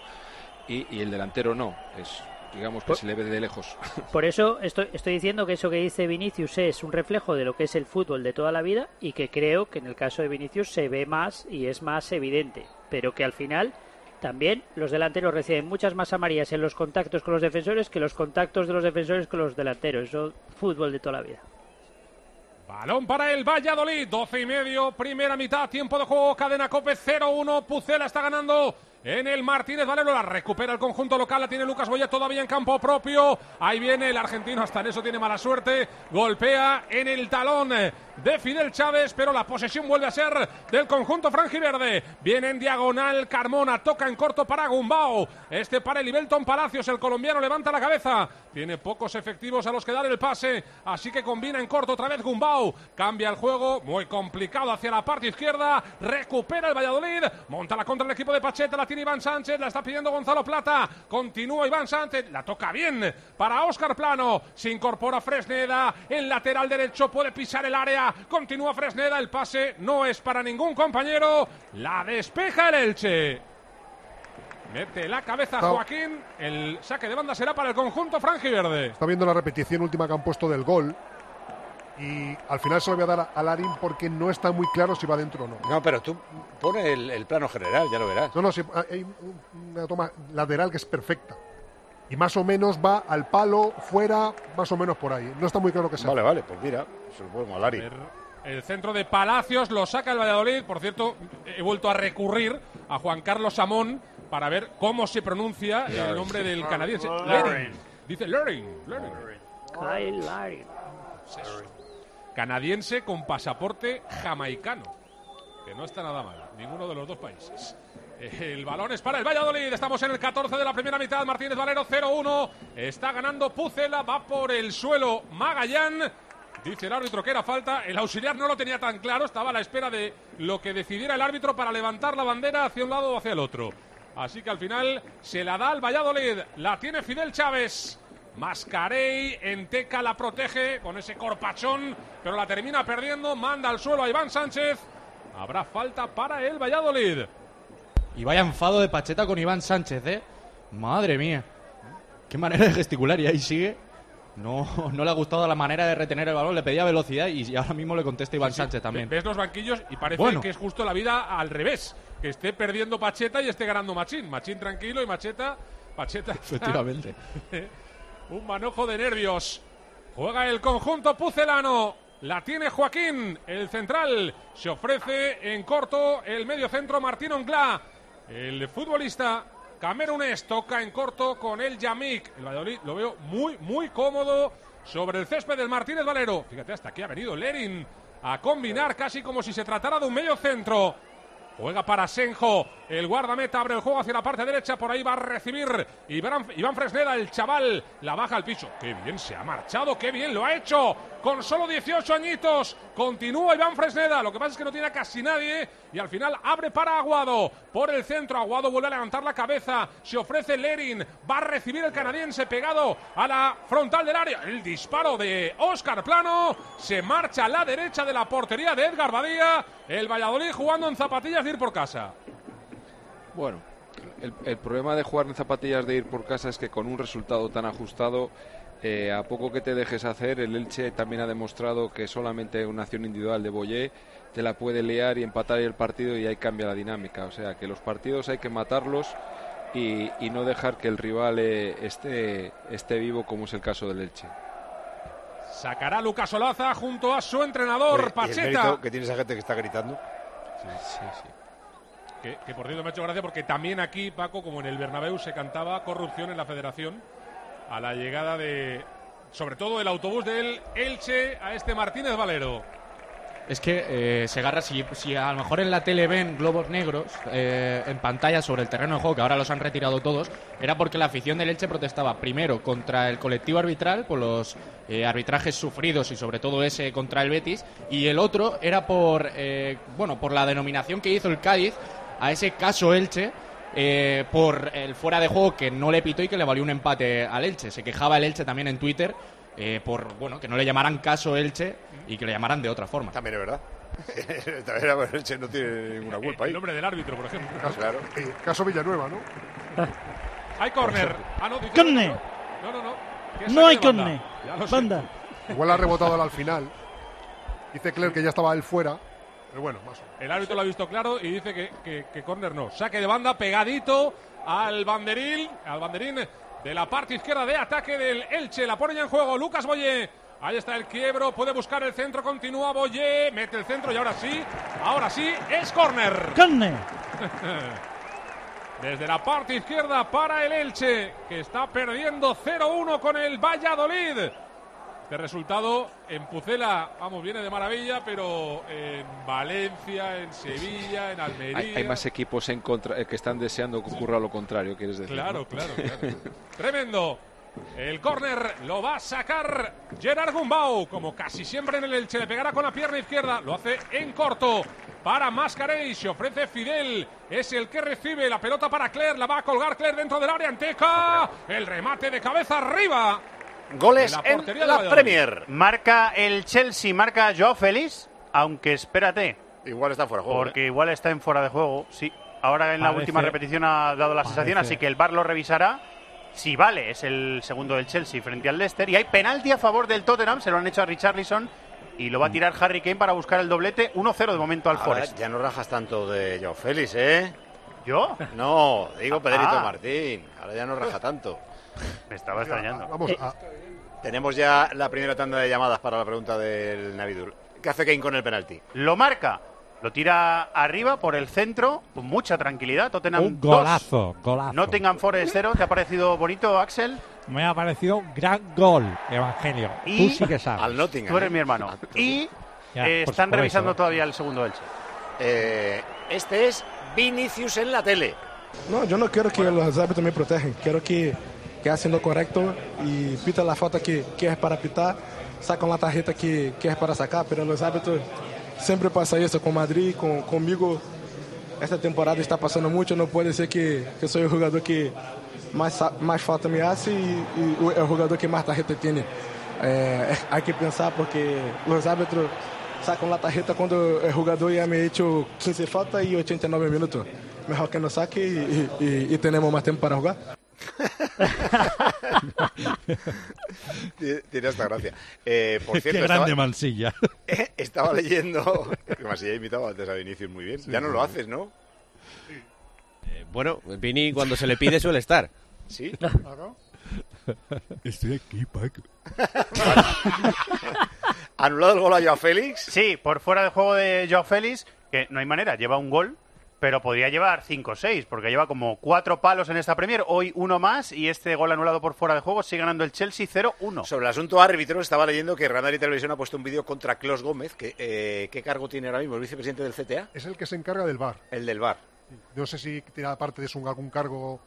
y, y el delantero no, es digamos que Por- se le ve de lejos. [laughs] Por eso estoy, estoy diciendo que eso que dice Vinicius es un reflejo de lo que es el fútbol de toda la vida y que creo que en el caso de Vinicius se ve más y es más evidente. Pero que al final también los delanteros reciben muchas más amarillas en los contactos con los defensores que los contactos de los defensores con los delanteros. Eso fútbol de toda la vida. Balón para el Valladolid, 12 y medio, primera mitad, tiempo de juego, cadena Cope 0-1, Pucela está ganando en el Martínez Valero, la recupera el conjunto local, la tiene Lucas Boya todavía en campo propio, ahí viene el argentino, hasta en eso tiene mala suerte, golpea en el talón de Fidel Chávez, pero la posesión vuelve a ser del conjunto franjiverde, viene en diagonal Carmona, toca en corto para Gumbao, este para el Ibelton Palacios, el colombiano levanta la cabeza, tiene pocos efectivos a los que dar el pase, así que combina en corto otra vez Gumbau, cambia el juego, muy complicado hacia la parte izquierda, recupera el Valladolid, monta la contra el equipo de Pacheta, la tiene Iván Sánchez, la está pidiendo Gonzalo Plata, continúa Iván Sánchez, la toca bien para Óscar Plano, se incorpora Fresneda, el lateral derecho puede pisar el área, continúa Fresneda, el pase no es para ningún compañero, la despeja el Elche. Mete la cabeza Está- Joaquín, el saque de banda será para el conjunto franjiverde. Está viendo la repetición última que han puesto del gol. Y al final se lo voy a dar a Larín porque no está muy claro si va dentro o no. No, pero tú pone el, el plano general, ya lo verás. No, no, sí, hay un- una toma lateral que es perfecta. Y más o menos va al palo, fuera, más o menos por ahí. No está muy claro que sea. Vale, vale, pues mira, se lo podemos hablar. ver, El centro de Palacios lo saca el Valladolid. Por cierto, he vuelto a recurrir a Juan Carlos Samón para ver cómo se pronuncia el nombre del canadiense. Lerin. Dice Lerin. Lerin. Kyle Larin. Canadiense con pasaporte jamaicano. Que no está nada mal, ninguno de los dos países. El balón es para el Valladolid. Estamos en el 14 de la primera mitad. Martínez Valero 0-1. Está ganando Pucela. Va por el suelo Magallán. Dice el árbitro que era falta. El auxiliar no lo tenía tan claro. Estaba a la espera de lo que decidiera el árbitro para levantar la bandera hacia un lado o hacia el otro. Así que al final se la da al Valladolid. La tiene Fidel Chávez. Mascarey, Enteca la protege con ese corpachón, pero la termina perdiendo. Manda al suelo a Iván Sánchez. Habrá falta para el Valladolid. Y vaya enfado de Pacheta con Iván Sánchez, ¿eh? Madre mía. Qué manera de gesticular y ahí sigue. No, no le ha gustado la manera de retener el balón, le pedía velocidad y ahora mismo le contesta Iván Sánchez también. Ves los banquillos y parece Bueno. que es justo la vida al revés. Que esté perdiendo Pacheta y esté ganando Machín. Machín tranquilo y Macheta. Pacheta. está- Efectivamente. [laughs] Un manojo de nervios. Juega el conjunto pucelano. La tiene Joaquín, el central. Se ofrece en corto el medio centro Martín Onglá. El futbolista camerunés toca en corto con el Yamik. El Valladolid lo veo muy, muy cómodo sobre el césped del Martínez Valero. Fíjate, hasta aquí ha venido Lerin a combinar casi como si se tratara de un medio centro. Juega para Senjo. El guardameta abre el juego hacia la parte derecha. Por ahí va a recibir Iván, Fresneda, el chaval. La baja al piso. Qué bien se ha marchado. Qué bien lo ha hecho. Con solo 18 añitos. Continúa Iván Fresneda. Lo que pasa es que no tiene a casi nadie. Y al final abre para Aguado. Por el centro. Aguado vuelve a levantar la cabeza. Se ofrece Lerin. Va a recibir el canadiense pegado a la frontal del área. El disparo de Oscar Plano. Se marcha a la derecha de la portería de Edgar Badía. El Valladolid jugando en zapatillas de ir por casa. Bueno, el, el problema de jugar en zapatillas de ir por casa es que con un resultado tan ajustado, eh, a poco que te dejes hacer, el Elche también ha demostrado que solamente una acción individual de Boyé te la puede liar y empatar el partido y ahí cambia la dinámica. O sea que los partidos hay que matarlos y, y no dejar que el rival eh, esté, esté vivo como es el caso del Elche. Sacará Lucas Olaza junto a su entrenador, Oye, ¿y el Pacheta. que tiene esa gente que está gritando. Sí, sí. Que, que, por cierto me ha hecho gracia porque también aquí, Paco, como en el Bernabéu, se cantaba corrupción en la federación a la llegada de, sobre todo, el autobús del Elche a este Martínez Valero. Es que eh, Segarra, si, si a lo mejor en la tele ven globos negros eh, en pantalla sobre el terreno de juego, que ahora los han retirado todos, era porque la afición del Elche protestaba primero contra el colectivo arbitral, por los eh, arbitrajes sufridos y sobre todo ese contra el Betis, y el otro era por, bueno, por la denominación que hizo el Cádiz a ese caso Elche, eh, por el fuera de juego que no le pitó y que le valió un empate al Elche. Se quejaba el Elche también en Twitter eh, por bueno que no le llamaran caso Elche y que le llamaran de otra forma. También es verdad. [laughs] También ver, Elche no tiene ninguna culpa ahí. El nombre del árbitro, por ejemplo. Claro. Eh, caso Villanueva, ¿no? [laughs] Hay córner. Ah, no, dice- Córner. No, no, no. Hay córner. Banda. Igual ha rebotado al final. Dice Claire que ya estaba él fuera. Pero bueno, más o menos. El árbitro lo ha visto claro y dice que, que, que córner no. Saque de banda pegadito al banderil, al banderín de la parte izquierda de ataque del Elche. La pone ya en juego Lucas Boyé. Ahí está el quiebro, puede buscar el centro, continúa Boyé, mete el centro y ahora sí, ahora sí, es córner. [laughs] Córner. [laughs] Desde la parte izquierda para el Elche, que está perdiendo 0-1 con el Valladolid. Este resultado en Pucela, vamos, viene de maravilla, pero en Valencia, en Sevilla, en Almería. Hay, hay más equipos en contra, eh, que están deseando que ocurra lo contrario, quieres decir. Claro, ¿no? claro, claro. [laughs] Tremendo. El córner lo va a sacar Gerard Gumbau, como casi siempre en el Elche. Le pegará con la pierna izquierda. Lo hace en corto para Mascarey. Se ofrece Fidel. Es el que recibe la pelota para Claire. La va a colgar Claire dentro del área. Anteca. El remate de cabeza arriba. Goles De la en la. Premier. Marca el Chelsea, marca Joao Félix, aunque espérate. Igual está fuera de juego. Porque igual está en fuera de juego, sí. Ahora en la última repetición ha dado la sensación, así que el VAR lo revisará. Si vale, es el segundo del Chelsea frente al Leicester. Y hay penalti a favor del Tottenham, se lo han hecho a Richarlison. Y lo va a tirar Harry Kane para buscar el doblete. 1-0 de momento al Ahora Forest. ya no rajas tanto de Joao Félix, ¿eh? ¿Yo? No, digo Pedrito Ah. Martín. Ahora ya no raja tanto. Me estaba extrañando. Vamos Eh, a. Tenemos ya la primera tanda de llamadas para la pregunta del Navidur. ¿Qué hace Kane con el penalti? Lo marca. Lo tira arriba por el centro con mucha tranquilidad. Tottenham Un dos, golazo, golazo. Nottingham Forest 0. ¿Te ha parecido bonito, Axel? Me ha parecido un gran gol, Evangelio. Y- Tú sí que sabes. Al Nottingham. Tú eres ¿eh? mi hermano. Y Ya, eh, pues están revisando eso. todavía el segundo Elche. Eh, este es Vinicius en la tele. No, yo no quiero que los árbitros me protejan. Quiero que, que hacen lo correcto y pita la falta que, que es para pitar, sacan la tarjeta que, que es para sacar, pero los árbitros siempre pasa eso con Madrid, con, conmigo. Esta temporada está pasando mucho, no puede ser que, que soy el jugador que sa- más falta me hace y, y el jugador que más tarjeta tiene. Eh, [laughs] hay que pensar porque los árbitros sacan la tarjeta cuando el jugador ya me hecho 15 faltas y 89 minutos. Mejor que nos saque y- y- y tenemos más tiempo para jugar. [laughs] Tiene esta gracia. Eh, por Qué grande estaba, Mansilla. [laughs] estaba leyendo. Que Mansilla ha imitado antes a Vinicius muy bien. ya no lo haces, ¿no? Eh, bueno, Vini cuando se le pide suele estar. Sí. [laughs] Estoy aquí, Paco. ¿Anulado el gol a Joao Félix? Sí, por fuera de juego de Joao Félix, que no hay manera, lleva un gol, pero podría llevar 5 o 6, porque lleva como cuatro palos en esta Premier, hoy uno más, y este gol anulado por fuera de juego sigue ganando el Chelsea 0-1. Sobre el asunto árbitro, estaba leyendo que Real Madrid Televisión ha puesto un vídeo contra Clos Gómez. Que, eh, ¿Qué cargo tiene ahora mismo el vicepresidente del CTA? Es el que se encarga del VAR. El del VAR. No sé si tiene aparte de eso algún cargo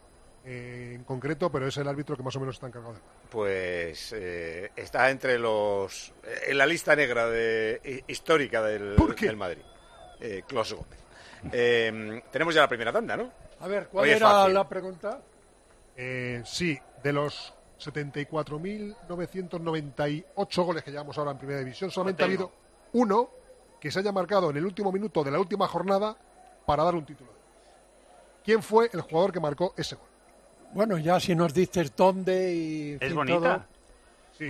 eh, en concreto, pero es el árbitro que más o menos está encargado del VAR. Pues eh, está entre los. eh, en la lista negra de, hi- histórica del, ¿Por qué? del Madrid. Eh, Clos Gómez. Eh, tenemos ya la primera tanda, ¿no? A ver, ¿cuál Hoy era la pregunta? Eh, sí, de los 74.998 goles que llevamos ahora en Primera División, solamente ha habido uno que se haya marcado en el último minuto de la última jornada para dar un título. ¿Quién fue el jugador que marcó ese gol? Bueno, ya si nos dices dónde y... Es fin, bonita. todo.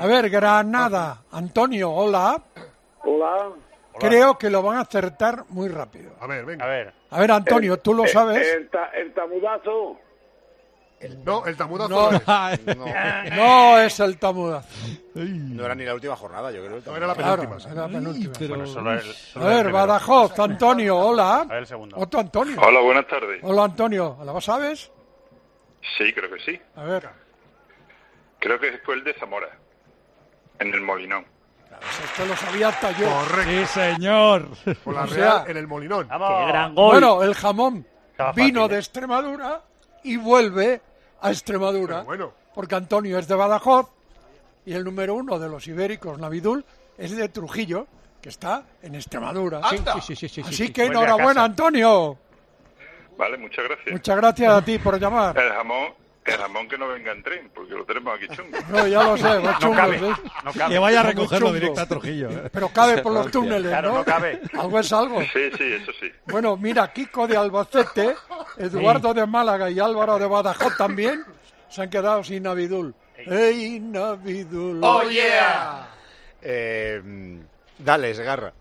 A ver, Granada. Antonio, hola. Hola. Creo que lo van a acertar muy rápido. A ver, venga. A ver. A ver, Antonio, ¿tú lo El- sabes? El, ta- el tamudazo. No, el tamudazo No, no es. [laughs] No, no es el tamudazo. no era ni la última jornada, yo creo. No, era la penúltima. era la penúltima. Bueno, solo el- solo A ver. Badajoz, Antonio, hola. A ver el segundo. Otro Antonio. Hola, buenas tardes. Hola, Antonio. ¿Lo sabes? Sí, creo que sí. A ver. Creo que fue el de Zamora, en el Molinón. Esto lo sabía hasta yo. Correcto. Sí, señor. Por la O Real sea- en el Molinón. Vamos. Qué gran gol. Bueno, el jamón Estaba vino fácil, de ¿eh? Extremadura y vuelve a Extremadura. Pero bueno, Porque Antonio es de Badajoz y el número uno de los ibéricos, Navidul, es de Trujillo, que está en Extremadura. Sí, sí, sí, sí, sí, Así sí. que enhorabuena. Antonio. Vale, muchas gracias. Muchas gracias a ti por llamar. El jamón, el jamón que no venga en tren, porque lo tenemos aquí chungo. [laughs] No, ya lo sé, va No chungo, cabe. ¿sí? No cabe. Que vaya a recogerlo directo a Trujillo. ¿eh? Pero cabe por los [laughs] túneles, Claro, ¿no? cabe. Algo es algo. Sí, sí, eso sí. Bueno, mira, Kiko de Albacete, Eduardo de Málaga y Álvaro de Badajoz también se han quedado sin Navidul. ¡Ey, Navidul! ¡Oh, yeah! Eh, dale, Segarra.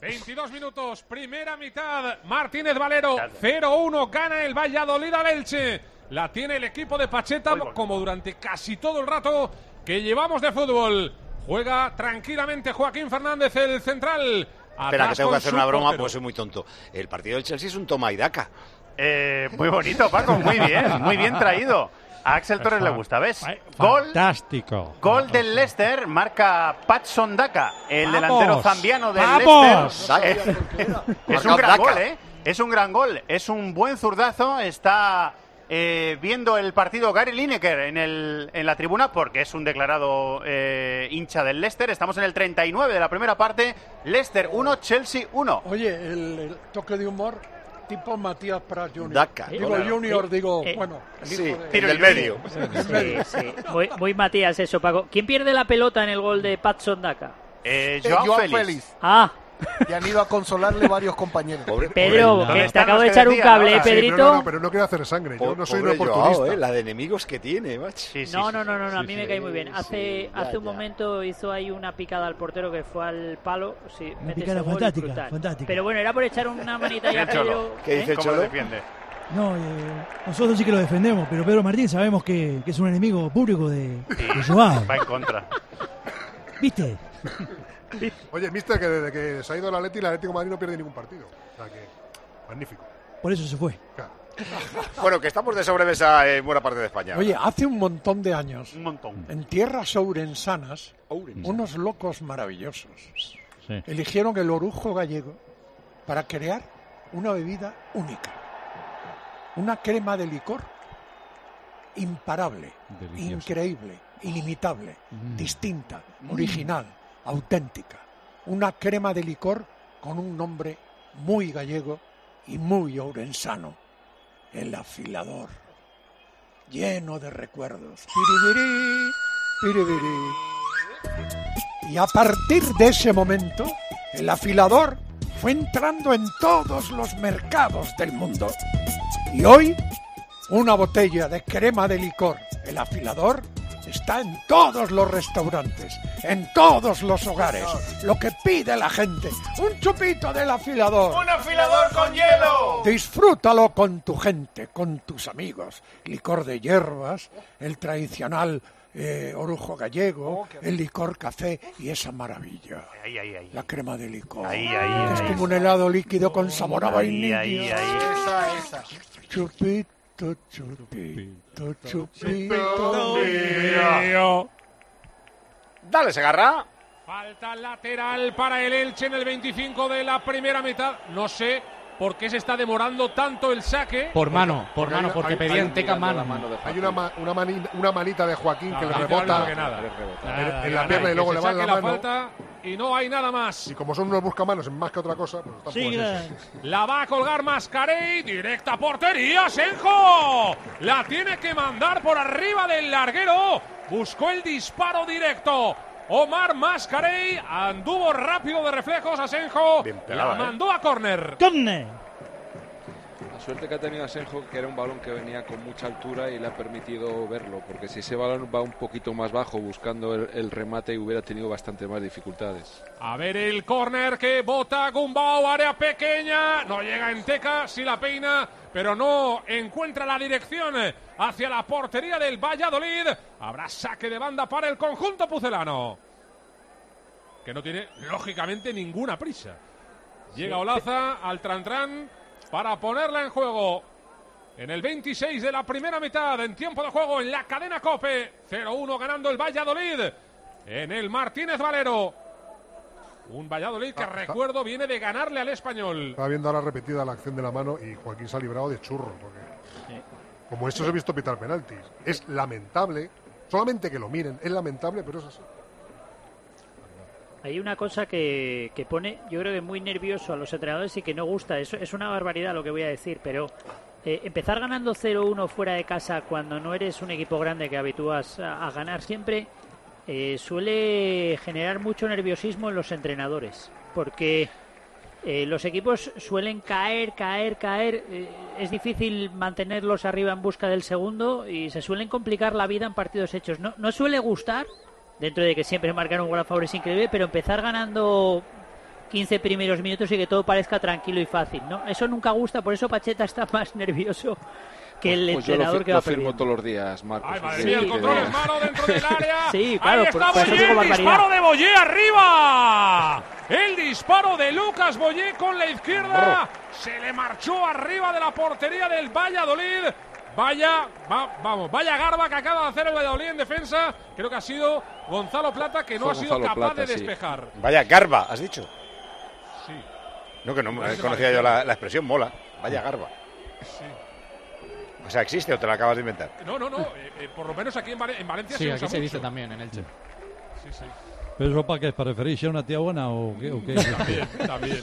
22 minutos, primera mitad. Martínez Valero, 0-1, gana el Valladolid al Elche. La tiene el equipo de Pacheta, como durante casi todo el rato que llevamos de fútbol. Juega tranquilamente Joaquín Fernández, el central. Espera, que tengo que hacer una broma portero. porque soy muy tonto. El partido del Chelsea es un toma y daca. Eh, muy bonito, Paco, muy bien, muy bien traído. A Axel Torres le gusta, ¿ves? Gol, Fantástico. gol del Leicester, marca Patson Daka, el ¡Vamos! delantero zambiano del ¡Vamos! Leicester. Es un gran Daka. gol, ¿eh? Es un gran gol, es un buen zurdazo, está eh, viendo el partido Gary Lineker en, el, en la tribuna porque es un declarado eh, hincha del Leicester. Estamos en el 39 de la primera parte, Leicester 1, Chelsea 1. Oye, el, el toque de humor tipo Matías Pras Jr. Daca. Digo Claro. Junior, digo, Eh, bueno, el Sí, de- el del medio. Sí, sí. Muy, muy Matías eso, Paco. ¿Quién pierde la pelota en el gol de Patson Daka? Eh, Eh, Joao Joao Félix. Félix. Ah, Y han ido a consolarle varios compañeros. Pobre- Pedro, pobre- que te acabo de echar un cable? ¿eh, sí, pero Pedrito? no, no, pero no quiero hacer sangre. Yo no soy un oportunista. Joao, eh, la de enemigos que tiene, macho. Sí, sí, No, sí. no, no, no, no, a Sí, mí sí, me cae muy bien. Hace, sí, ya, hace un ya. momento hizo ahí una picada al portero que fue al palo. Sí, mete picada fantástica, fantástica. Pero bueno, era por echar una manita ya [laughs] a. Pedro. ¿Qué dice el ¿Cómo lo Cholo? defiende? No, eh, nosotros sí que lo defendemos, pero Pedro Martín sabemos que, que es un enemigo público de, de Joao. Va en contra. ¿Viste? Oye, mister, que desde que se ha ido el Atleti, el Atlético de Madrid no pierde ningún partido. O sea que, magnífico. Por eso se fue. Claro. [laughs] Bueno, que estamos de sobremesa en buena parte de España. Oye, hace un montón de años, Un montón. en tierras ourensanas, unos locos maravillosos eligieron el orujo gallego para crear una bebida única. Una crema de licor imparable, Delicioso. increíble, ilimitable, Mm. distinta, original, auténtica. Una crema de licor con un nombre muy gallego y muy ourensano. El afilador. Lleno de recuerdos. Piribirí. Y a partir de ese momento, el afilador fue entrando en todos los mercados del mundo. Y hoy, una botella de crema de licor, el afilador, está en todos los restaurantes, en todos los hogares. Lo que pide la gente, un chupito del afilador. ¡Un afilador con hielo! Disfrútalo con tu gente, con tus amigos. Licor de hierbas, el tradicional eh, orujo gallego, el licor café y esa maravilla. Ahí, ahí, ahí. La crema de licor. Es como un helado líquido con sabor a vainilla. Esa, esa. Chupito, chupito, chupito. Mío. Dale, Segarra. Falta lateral para el Elche en el 25 de la primera mitad. No sé por qué se está demorando tanto el saque. Por mano, por Porque mano, porque hay- pedían hay- teca mano. Hay una, ma- una, mani- una manita de Joaquín que le rebota que nada. en, la pierna y luego se le va la la mano. falta y no hay nada más. Y como son unos buscamanos en más que otra cosa, pues Sí, La va a colgar Mascarey, directa a portería, Senjo. La tiene que mandar por arriba del larguero. Buscó el disparo directo. Omar Mascarey anduvo rápido de reflejos a Senjo. La ¿eh? mandó a córner. La suerte que ha tenido Asenjo, que era un balón que venía con mucha altura y le ha permitido verlo, porque si ese balón va un poquito más bajo buscando el, el remate hubiera tenido bastante más dificultades. A ver el córner que bota Gumbau, área pequeña. No llega en teca, sí la peina, pero no encuentra la dirección hacia la portería del Valladolid. Habrá saque de banda para el conjunto pucelano. Que no tiene, lógicamente, ninguna prisa. Llega Olaza al Trantran para ponerla en juego. En el 26 de la primera mitad, en tiempo de juego en la cadena Cope. 0-1 ganando el Valladolid. En el Martínez Valero. Un Valladolid que, Ah, recuerdo, viene de ganarle al español. Estaba viendo ahora repetida la acción de la mano y Joaquín se ha librado de churro. Porque como esto se ha visto pitar penaltis. Es lamentable. Solamente que lo miren. Es lamentable, pero es así. Hay una cosa que, que pone, yo creo que muy nervioso a los entrenadores y que no gusta. Eso es una barbaridad lo que voy a decir, pero eh, empezar ganando 0-1 fuera de casa cuando no eres un equipo grande que habitúas a, a ganar siempre eh, suele generar mucho nerviosismo en los entrenadores, porque eh, los equipos suelen caer, caer, caer. eh, es difícil mantenerlos arriba en busca del segundo y se suelen complicar la vida en partidos hechos. No, no suele gustar, dentro de que siempre marcar un gol a favor es increíble, pero empezar ganando 15 primeros minutos y que todo parezca tranquilo y fácil, ¿no? Eso nunca gusta, por eso Pacheta está más nervioso que el Pues yo lo, entrenador fir- que lo va firmo perdiendo. todos los días, Marcos. Ay, madre mía, el control es malo dentro del área. [laughs] Sí, claro, Ahí por- está por Boyer, digo el disparo de Boyer arriba. El disparo de Lucas Boyer con la izquierda. Se le marchó arriba de la portería del Valladolid. Vaya, va- vamos, vaya garba que acaba de hacer el Valladolid en defensa. Creo que ha sido Gonzalo Plata que no Fue ha sido Gonzalo capaz Plata, de sí. despejar. Vaya garba, has dicho. Sí. No, que no se conocía yo la, la expresión, mola. Vaya garba. Sí. O sea, ¿existe o te la acabas de inventar? No, no, no. eh, eh, por lo menos aquí en, Vale- en Valencia Sí, se aquí se dice también en Elche. Sí, sí. ¿Pero eso para qué? ¿Para referirse a una tía buena o qué? o qué? También, también.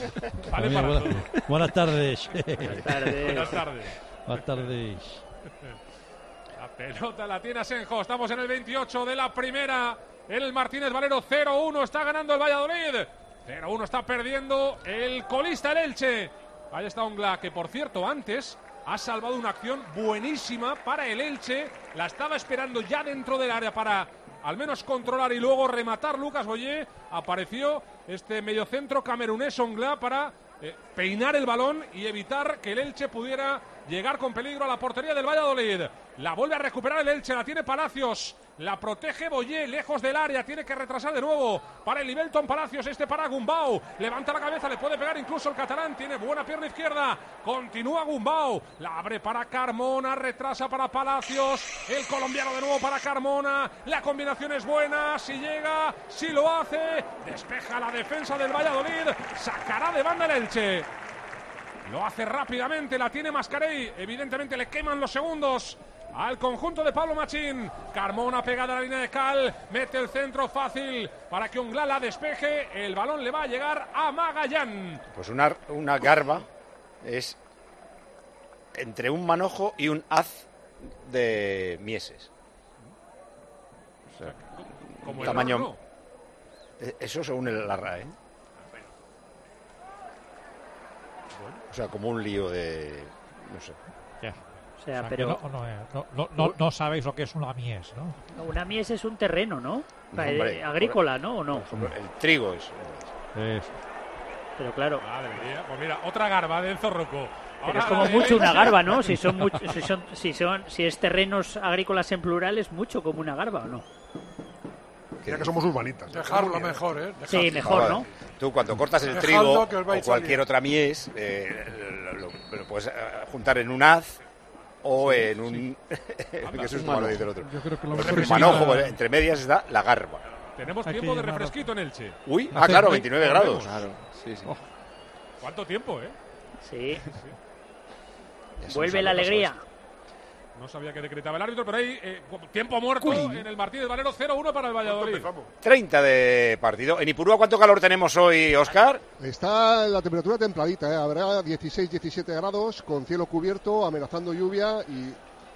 Vale También, para buenas, todo. buenas tardes. Buenas tardes. Buenas tardes. Buenas tardes. [laughs] La pelota la tiene Asenjo. Estamos en el 28 de la primera. El Martínez Valero 0-1. Está ganando el Valladolid. 0-1 está perdiendo el colista el Elche. Ahí está Ongla, que por cierto antes ha salvado una acción buenísima para el Elche. La estaba esperando ya dentro del área para al menos controlar y luego rematar Lucas Boyé. Apareció este mediocentro camerunés Ongla para eh, peinar el balón y evitar que el Elche pudiera llegar con peligro a la portería del Valladolid. La vuelve a recuperar el Elche, la tiene Palacios. La protege Boyé, lejos del área, tiene que retrasar de nuevo para el Ibelton Palacios, este para Gumbau. Levanta la cabeza, le puede pegar incluso el catalán, tiene buena pierna izquierda. Continúa Gumbau, la abre para Carmona, retrasa para Palacios. El colombiano de nuevo para Carmona. La combinación es buena, si llega, si lo hace. Despeja la defensa del Valladolid, sacará de banda el Elche. Lo hace rápidamente, la tiene Mascarey. Evidentemente le queman los segundos al conjunto de Pablo Machín. Carmona pegada a la línea de Cal, mete el centro fácil para que Ongla la despeje. El balón le va a llegar a Magallán. Pues una, una garba es entre un manojo y un haz de mieses. O sea, Como el tamaño. horno. Eh, Eso según el- la RAE. ¿eh? O sea, como un lío de. No sé. O sea, pero no, no, eh, no, no, no- no sabéis lo que es una mies, ¿no? una mies es un terreno, ¿no? Eh, hombre, agrícola, ¿no? ¿O no? El trigo es. Pero claro. Madre mía, pues mira, otra garba de Enzo Rocco. Pero es como mucho una [laughs] garba, ¿no? Si son, much- si son, si son, si es terrenos agrícolas en plural es mucho como una garba, ¿o no? Ya que somos urbanitas. Dejarlo mejor, ¿eh? Sí, mejor, ¿no? Tú cuando cortas el trigo o cualquier otra mies, eh, lo, lo- lo puedes eh, juntar en un haz o en un... [laughs] que eso es un malo, manojo. dice el otro. Yo creo que lo Pues mejor es manojo, ir a- eh, entre medias está la garba. Tenemos tiempo de refresquito en Elche. Uy, ah, claro, break, 29 volvemos. grados. Claro, sí, sí. ¿Cuánto tiempo, eh? Sí. Vuelve la alegría. No sabía que decretaba el árbitro, pero hay eh, tiempo muerto en el Martínez Valero 0-1 para el Valladolid. 30 de partido. En Ipurúa, ¿cuánto calor tenemos hoy, Oscar? Está la temperatura templadita, ¿eh? habrá 16-17 grados con cielo cubierto, amenazando lluvia y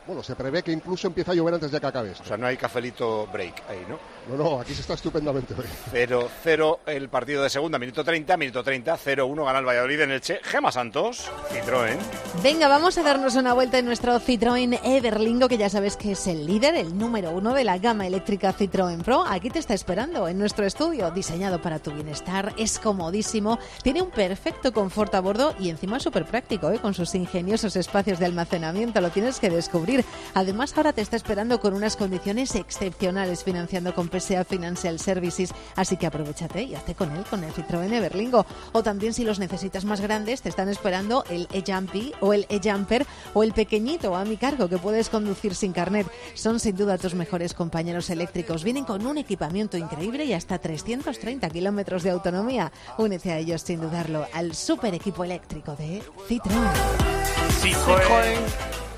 bueno, se prevé que incluso empiece a llover antes de que acabe esto. O sea, no hay cafelito break ahí, ¿no? No, no, aquí se está estupendamente hoy. 0-0 el partido de segunda, minuto 30, minuto 30, 0-1 gana el Valladolid en Elche. Gema Santos, Citroën. Venga, vamos a darnos una vuelta en nuestro Citroën Everlingo, que ya sabes que es el líder, el número uno de la gama eléctrica Citroën Pro. Aquí te está esperando en nuestro estudio, diseñado para tu bienestar, es comodísimo, tiene un perfecto confort a bordo y encima es súper práctico, ¿eh? con sus ingeniosos espacios de almacenamiento, lo tienes que descubrir. Además, ahora te está esperando con unas condiciones excepcionales financiando con PSA Financial Services, así que aprovechate y hazte con él, con el Citroën Everlingo. O también si los necesitas más grandes, te están esperando el e-Jumpy o el e-Jumper o el pequeñito a mi cargo que puedes conducir sin carnet. Son sin duda tus mejores compañeros eléctricos. Vienen con un equipamiento increíble y hasta 330 kilómetros de autonomía. Únete a ellos sin dudarlo, al super equipo eléctrico de Citroën.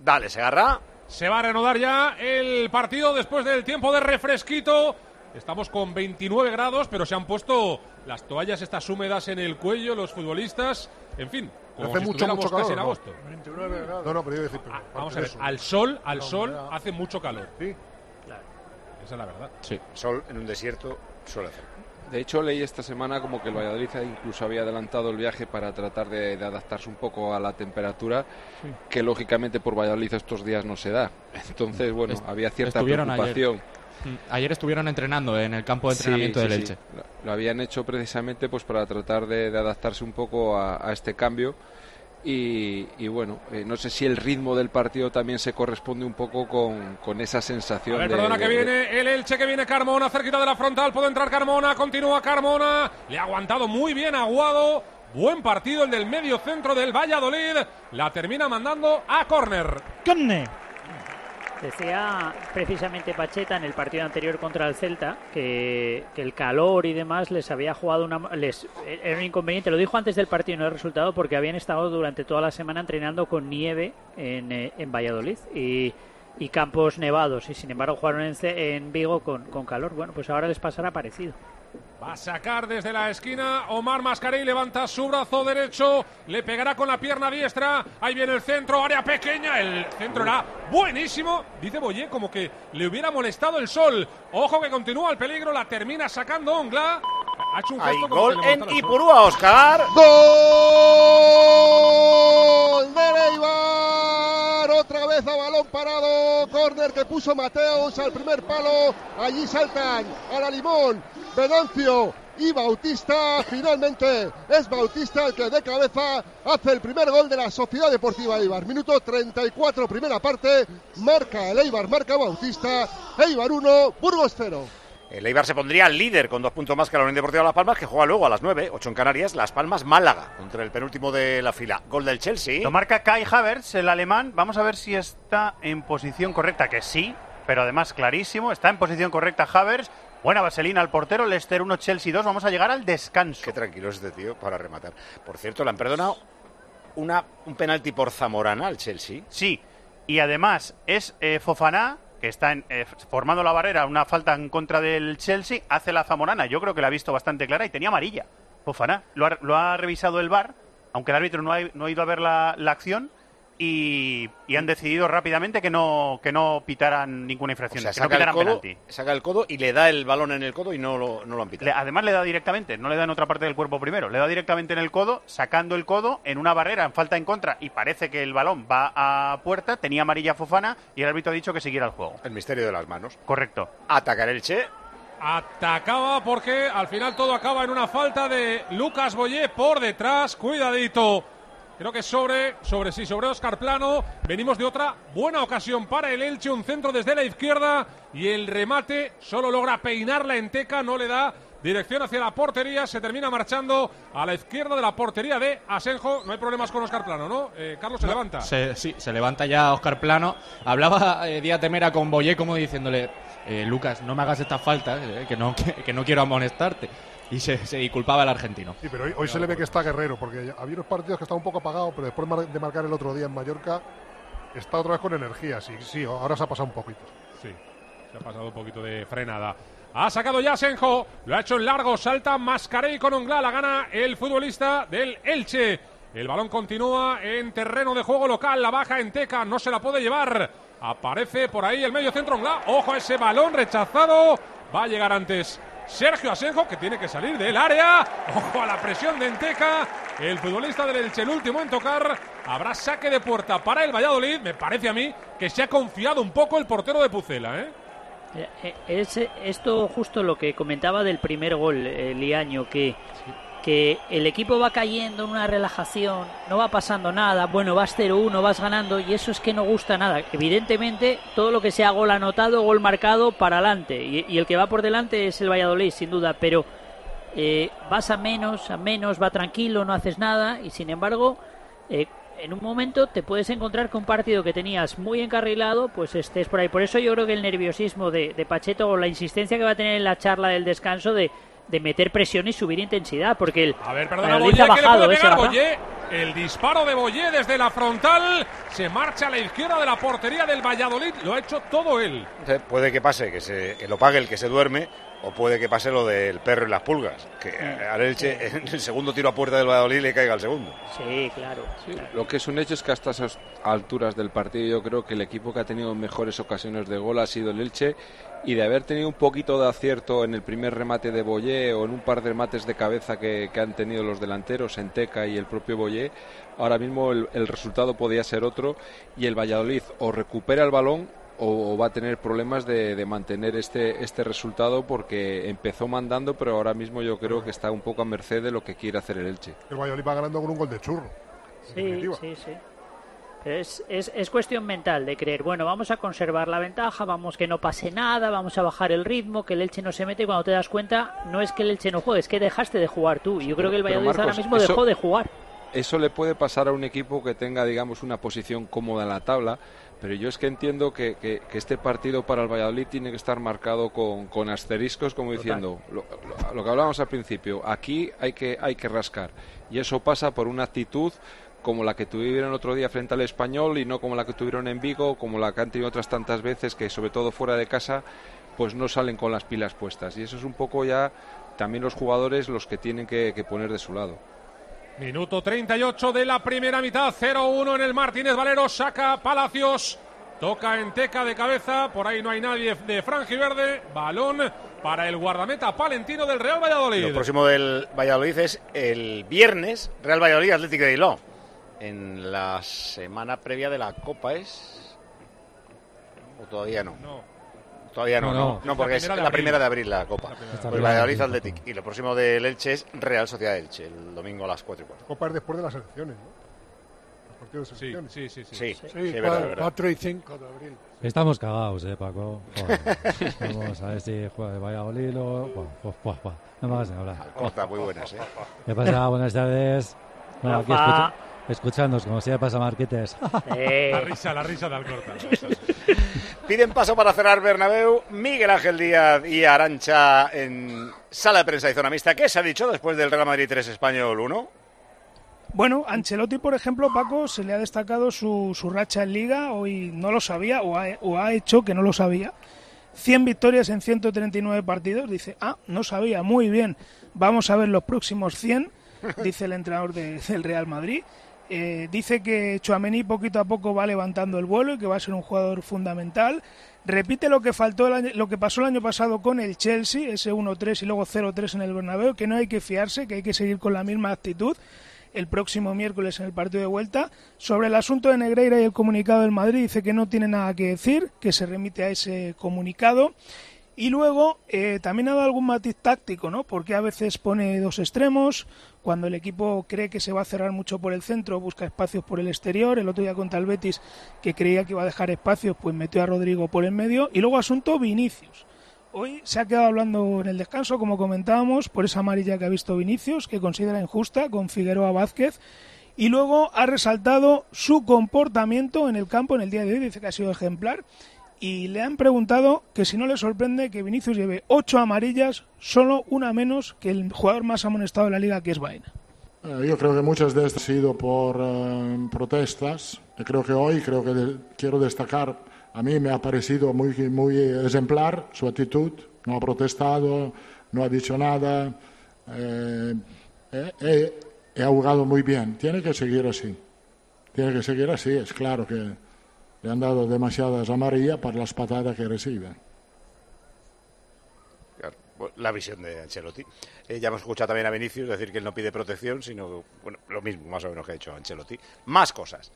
Dale, se agarra. Se va a reanudar ya el partido después del tiempo de refresquito. Estamos con 29 grados, pero se han puesto las toallas estas húmedas en el cuello los futbolistas. En fin, como Hace si mucho, calor. en ¿no? agosto. 29 grados. No, no, pero yo decir, pero Vamos aparte a ver, al sol, al No, sol ya. hace mucho calor. Sí. Esa es la verdad. Sí. Sol en un desierto suele hacer. De hecho, leí esta semana como que el Valladolid incluso había adelantado el viaje para tratar de, de adaptarse un poco a la temperatura, Sí. que lógicamente por Valladolid estos días no se da. [laughs] Entonces, bueno, Est- había cierta ayer. preocupación. Mm, Ayer estuvieron entrenando en el campo de Sí, entrenamiento sí, del sí. Elche. Lo, lo habían hecho precisamente pues para tratar de, de adaptarse un poco a, a este cambio. Y, y bueno, eh, no sé si el ritmo del partido también se corresponde un poco con, con esa A sensación ver, de- perdona de- que de- viene el Elche, que viene Carmona, cerquita de la frontal, puede entrar Carmona, continúa Carmona, le ha aguantado muy bien Aguado, buen partido el del medio centro del Valladolid, la termina mandando a córner. Decía precisamente Pacheta en el partido anterior contra el Celta que, el calor y demás les había jugado una les era un inconveniente. Lo dijo antes del partido no el resultado porque habían estado durante toda la semana entrenando con nieve en, eh, en Valladolid y, y campos nevados y sin embargo jugaron en, en Vigo con, con calor. Bueno, pues ahora les pasará parecido. Va a sacar desde la esquina Omar Mascarell, levanta su brazo derecho, le pegará con la pierna diestra, ahí viene el centro, área pequeña, el centro era buenísimo, dice Boyé como que le hubiera molestado el sol, ojo que continúa el peligro, la termina sacando Ongla, ha hecho un Hay gol en. Ipurúa, Oscar. ¡Gol de Eibar! Otra vez a balón parado. Córner que puso Mateos al primer palo. Allí saltan a la limón. Venancio y Bautista. Finalmente es Bautista el que de cabeza hace el primer gol de la Sociedad Deportiva Eibar. Minuto 34, primera parte. Marca el Eibar, marca Bautista. Eibar 1, Burgos 0. El Eibar se pondría líder con dos puntos más que la Unión Deportiva Las Palmas, que juega luego a las 9, 8 en Canarias, Las Palmas Málaga, contra el penúltimo de la fila. Gol del Chelsea. Lo marca Kai Havertz, el alemán. Vamos a ver si está en posición correcta, que sí, pero además clarísimo. Está en posición correcta Havertz. Buena vaselina al portero, Leicester 1, Chelsea 2. Vamos a llegar al descanso. Qué tranquilo es este tío para rematar. Por cierto, le han perdonado una, un penalti por Zamorana al Chelsea. Sí, y además es eh, Fofaná, que está en, eh, formando la barrera, una falta en contra del Chelsea, hace la Zamorana. Yo creo que la ha visto bastante clara y tenía amarilla. Fofaná lo ha, lo ha revisado el VAR, aunque el árbitro no ha, no ha ido a ver la, la acción. Y, y han decidido rápidamente que no, que no pitaran ninguna O infracción, sea, que no saca el, pitaran codo, penalti. saca el codo y le da el balón en el codo y no lo, no lo han pitado. Le- además le da directamente, no le da en otra parte del cuerpo primero, le da directamente en el codo, sacando el codo en una barrera en falta en contra y parece que el balón va a puerta, tenía amarilla Fofana y el árbitro ha dicho que siguiera el juego. El misterio de las manos. Correcto. Atacar el Che. Atacaba porque al final todo acaba en una falta de Lucas Boyé por detrás. Cuidadito. Creo que sobre, sobre sí, sobre Oscar Plano. Venimos de otra buena ocasión para el Elche. Un centro desde la izquierda y el remate solo logra peinar la enteca. No le da dirección hacia la portería. Se termina marchando a la izquierda de la portería de Asenjo. No hay problemas con Oscar Plano, ¿no? Eh, Carlos se levanta. Se, sí, se levanta ya Oscar Plano. Hablaba eh, Díaz Temera con Boyé como diciéndole, eh, Lucas, no me hagas estas faltas, eh, que, no, [laughs] que, que no quiero amonestarte. Y se, se disculpaba el argentino. Sí, pero hoy, hoy se le ve que está guerrero, porque había unos partidos que estaban un poco apagados, pero después de marcar el otro día en Mallorca, está otra vez con energía. Sí, sí, ahora se ha pasado un poquito. Sí, se ha pasado un poquito de frenada. Ha sacado ya Senjo, lo ha hecho en largo, salta Mascarey con Onglá, la gana el futbolista del Elche. El balón continúa en terreno de juego local, la baja en Teca, no se la puede llevar. Aparece por ahí el medio centro Onglá, ojo a ese balón rechazado, va a llegar antes Sergio Asenjo, que tiene que salir del área. Ojo a la presión de Enteca. El futbolista del Elche, el último en tocar. Habrá saque de puerta para el Valladolid. Me parece a mí que se ha confiado un poco el portero de Pucela, ¿eh? Eh, eh, Es esto justo lo que comentaba del primer gol, eh, Liaño, que, que el equipo va cayendo en una relajación, no va pasando nada, bueno, vas 0-1, vas ganando, y eso es que no gusta nada. Evidentemente, todo lo que sea gol anotado, gol marcado, para adelante, y, el que va por delante es el Valladolid, sin duda, pero eh, vas a menos, a menos, va tranquilo, no haces nada, y sin embargo, eh, en un momento te puedes encontrar con un partido que tenías muy encarrilado, pues estés por ahí. Por eso yo creo que el nerviosismo de, de Pacheto o la insistencia que va a tener en la charla del descanso de, de meter presión y subir intensidad, porque el A ver, perdona, Boyé, ha que le bajado, puede eh, se pegar. Boyé. El disparo de Boyé desde la frontal. Se marcha a la izquierda de la portería del Valladolid. Lo ha hecho todo él. Puede que pase, que, se, que lo pague el que se duerme, o puede que pase lo del perro y las pulgas. Que al Elche, en el segundo tiro a puerta del Valladolid, le caiga el segundo. Sí, claro. Lo que es un hecho es que hasta esas alturas del partido yo creo que el equipo que ha tenido mejores ocasiones de gol ha sido el Elche y de haber tenido un poquito de acierto en el primer remate de Boyé o en un par de remates de cabeza que, que han tenido los delanteros, Enteca y el propio Boyé, ahora mismo el, el resultado podía ser otro y el Valladolid o recupera el balón o, o va a tener problemas de, de mantener este, este resultado porque empezó mandando pero ahora mismo yo creo que está un poco a merced de lo que quiere hacer el Elche. El Valladolid va ganando con un gol de churro. Sí, sí, sí. Es, es, es cuestión mental de creer, bueno, vamos a conservar la ventaja, vamos que no pase nada, vamos a bajar el ritmo, que el Elche no se mete y cuando te das cuenta no es que el Elche no juegue, es que dejaste de jugar tú. Y yo creo que el Valladolid ahora mismo eso- dejó de jugar. Eso le puede pasar a un equipo que tenga, digamos, una posición cómoda en la tabla, pero yo es que entiendo que, que- que este partido para el Valladolid tiene que estar marcado con, con asteriscos, como diciendo, lo, lo- lo que hablábamos al principio, aquí hay que, hay que rascar. Y eso pasa por una actitud como la que tuvieron otro día frente al español y no como la que tuvieron en Vigo, como la que han tenido otras tantas veces, que sobre todo fuera de casa, pues no salen con las pilas puestas. Y eso es un poco ya también los jugadores los que tienen que- que poner de su lado. Minuto 38 de la primera mitad, 0-1 en el Martínez Valero, saca Palacios, toca en teca de cabeza, por ahí no hay nadie de Verde, balón para el guardameta palentino del Real Valladolid. Lo próximo del Valladolid es el viernes, Real Valladolid Atlético de Bilbao. En la semana previa de la Copa es... ¿O todavía no? Todavía no, No, no, no. porque La es la abril. primera de abril la Copa. Está Pues bien. Valladolid Athletic. Y lo próximo del Elche es Real Sociedad Elche, el domingo a las 4 y cuarto. Copa es después de las elecciones, ¿no? Los partidos de selecciones. Sí, sí, sí. Sí, Sí, sí, es verdad, es verdad. 4 y 5 de abril. Estamos cagados, eh, Paco. Joder. [laughs] Vamos a ver si juega de Valladolid o... No me hagas hablar. Corta, muy buenas, ¿eh? ¿Qué pasa? [laughs] Buenas tardes. Bueno, aquí escucha, escuchándonos, como si ya pasa Marquites. [laughs] La risa, la risa de Alcorta. Piden paso para cerrar Bernabéu Miguel Ángel Díaz y Arancha en sala de prensa y zona mixta. ¿Qué se ha dicho después del Real Madrid 3 Español 1? Bueno, Ancelotti, por ejemplo, Paco, se le ha destacado su, su racha en Liga. Hoy no lo sabía o ha, o ha hecho que no lo sabía. 100 victorias en 139 partidos. Dice, ah, no sabía, muy bien. Vamos a ver los próximos 100, [laughs] dice el entrenador de- del Real Madrid. Eh, dice que Chouameni poquito a poco va levantando el vuelo y que va a ser un jugador fundamental. Repite lo que faltó el año- lo que pasó el año pasado con el Chelsea, ese 1-3 y luego 0-3 en el Bernabéu, que no hay que fiarse, que hay que seguir con la misma actitud el próximo miércoles en el partido de vuelta. Sobre el asunto de Negreira y el comunicado del Madrid, dice que no tiene nada que decir, que se remite a ese comunicado. Y luego eh, también ha dado algún matiz táctico, ¿no? Porque a veces pone dos extremos, cuando el equipo cree que se va a cerrar mucho por el centro, busca espacios por el exterior. El otro día contra el Betis, que creía que iba a dejar espacios, pues metió a Rodrigo por el medio. Y luego asunto Vinicius. Hoy se ha quedado hablando en el descanso, como comentábamos, por esa amarilla que ha visto Vinicius, que considera injusta, con Figueroa Vázquez. Y luego ha resaltado su comportamiento en el campo en el día de hoy, dice que ha sido ejemplar. Y le han preguntado que si no le sorprende que Vinicius lleve ocho amarillas, solo una menos que el jugador más amonestado de la liga, que es Baena. Eh, Yo creo que muchas de estas han sido por eh, protestas. Creo que hoy, creo que de- quiero destacar, a mí me ha parecido muy, muy ejemplar su actitud. No ha protestado, no ha dicho nada. eh, eh, eh, ha jugado muy bien. Tiene que seguir así. Tiene que seguir así. Es claro que le han dado demasiadas amarillas para las patadas que recibe. Claro, bueno, La visión de Ancelotti. Eh, ya hemos escuchado también a Vinicius decir que él no pide protección, sino bueno, lo mismo más o menos que ha hecho Ancelotti. Más cosas.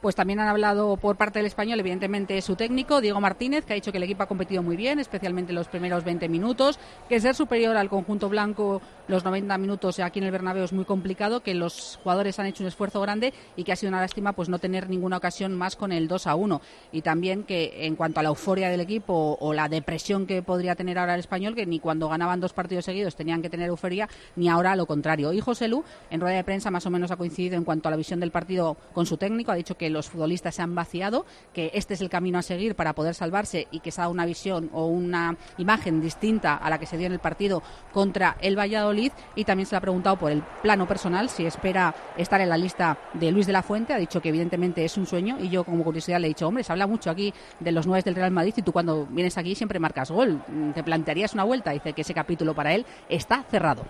Pues también han hablado por parte del español, evidentemente, su técnico, Diego Martínez, que ha dicho que el equipo ha competido muy bien, especialmente los primeros 20 minutos, que ser superior al conjunto blanco los 90 minutos aquí en el Bernabéu es muy complicado, que los jugadores han hecho un esfuerzo grande y que ha sido una lástima pues no tener ninguna ocasión más con el 2 a 1. Y también que en cuanto a la euforia del equipo o la depresión que podría tener ahora el español, que ni cuando ganaban dos partidos seguidos tenían que tener euforia, ni ahora lo contrario. Y José Lu, en rueda de prensa, más o menos ha coincidido en cuanto a la visión del partido con su técnico, ha dicho que los futbolistas se han vaciado, que este es el camino a seguir para poder salvarse y que se ha dado una visión o una imagen distinta a la que se dio en el partido contra el Valladolid y también se le ha preguntado por el plano personal si espera estar en la lista de Luis de la Fuente, ha dicho que evidentemente es un sueño y yo como curiosidad le he dicho, hombre, se habla mucho aquí de los nueve del Real Madrid y tú cuando vienes aquí siempre marcas gol, ¿te plantearías una vuelta? Dice que ese capítulo para él está cerrado.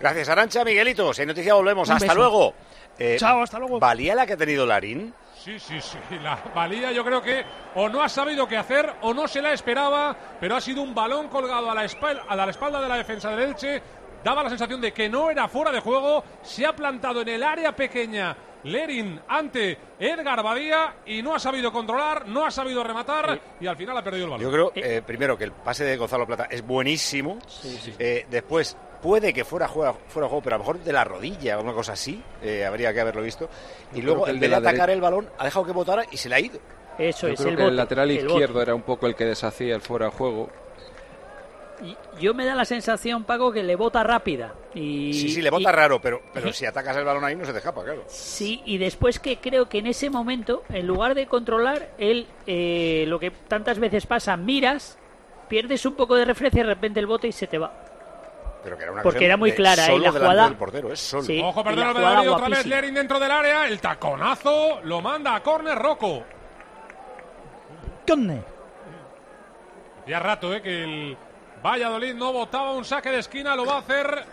Gracias, Arancha. Miguelito, si hay noticia volvemos. Un Hasta beso. luego. Eh, Chao, hasta luego. ¿Valía la que ha tenido Larín? Sí, sí, sí. [laughs] La valía yo creo que o no ha sabido qué hacer o no se la esperaba, pero ha sido un balón colgado a la espalda, a la espalda de la defensa del Elche. Daba la sensación de que no era fuera de juego. Se ha plantado en el área pequeña Lerin ante Edgar Badía y no ha sabido controlar, no ha sabido rematar y al final ha perdido el balón. Yo creo, eh, primero, que el pase de Gonzalo Plata es buenísimo. Eh, después, puede que fuera, juega, fuera juego, pero a lo mejor de la rodilla o una cosa así. eh, habría que haberlo visto. Y Yo luego, en de vez de atacar el balón, ha dejado que votara y se le ha ido. Eso Yo es creo el que bote, el lateral el izquierdo bote. era un poco el que deshacía el fuera de juego. Y Yo me da la sensación, Paco, que le bota rápida. Y, Sí, sí, le bota y- raro, pero, pero si atacas el balón ahí no se te escapa, claro. Sí, y después que creo que en ese momento, en lugar de controlar, él, eh, lo que tantas veces pasa, miras, pierdes un poco de referencia y de repente el bote y se te va. Pero que era una Porque era muy de clara, y la jugada- del portero, es solo. Sí. Ojo, perdón, otra vez. Lerin dentro del área, el taconazo lo manda a córner Rocco. Ya rato, eh, que el Valladolid no votaba un saque de esquina, lo va a hacer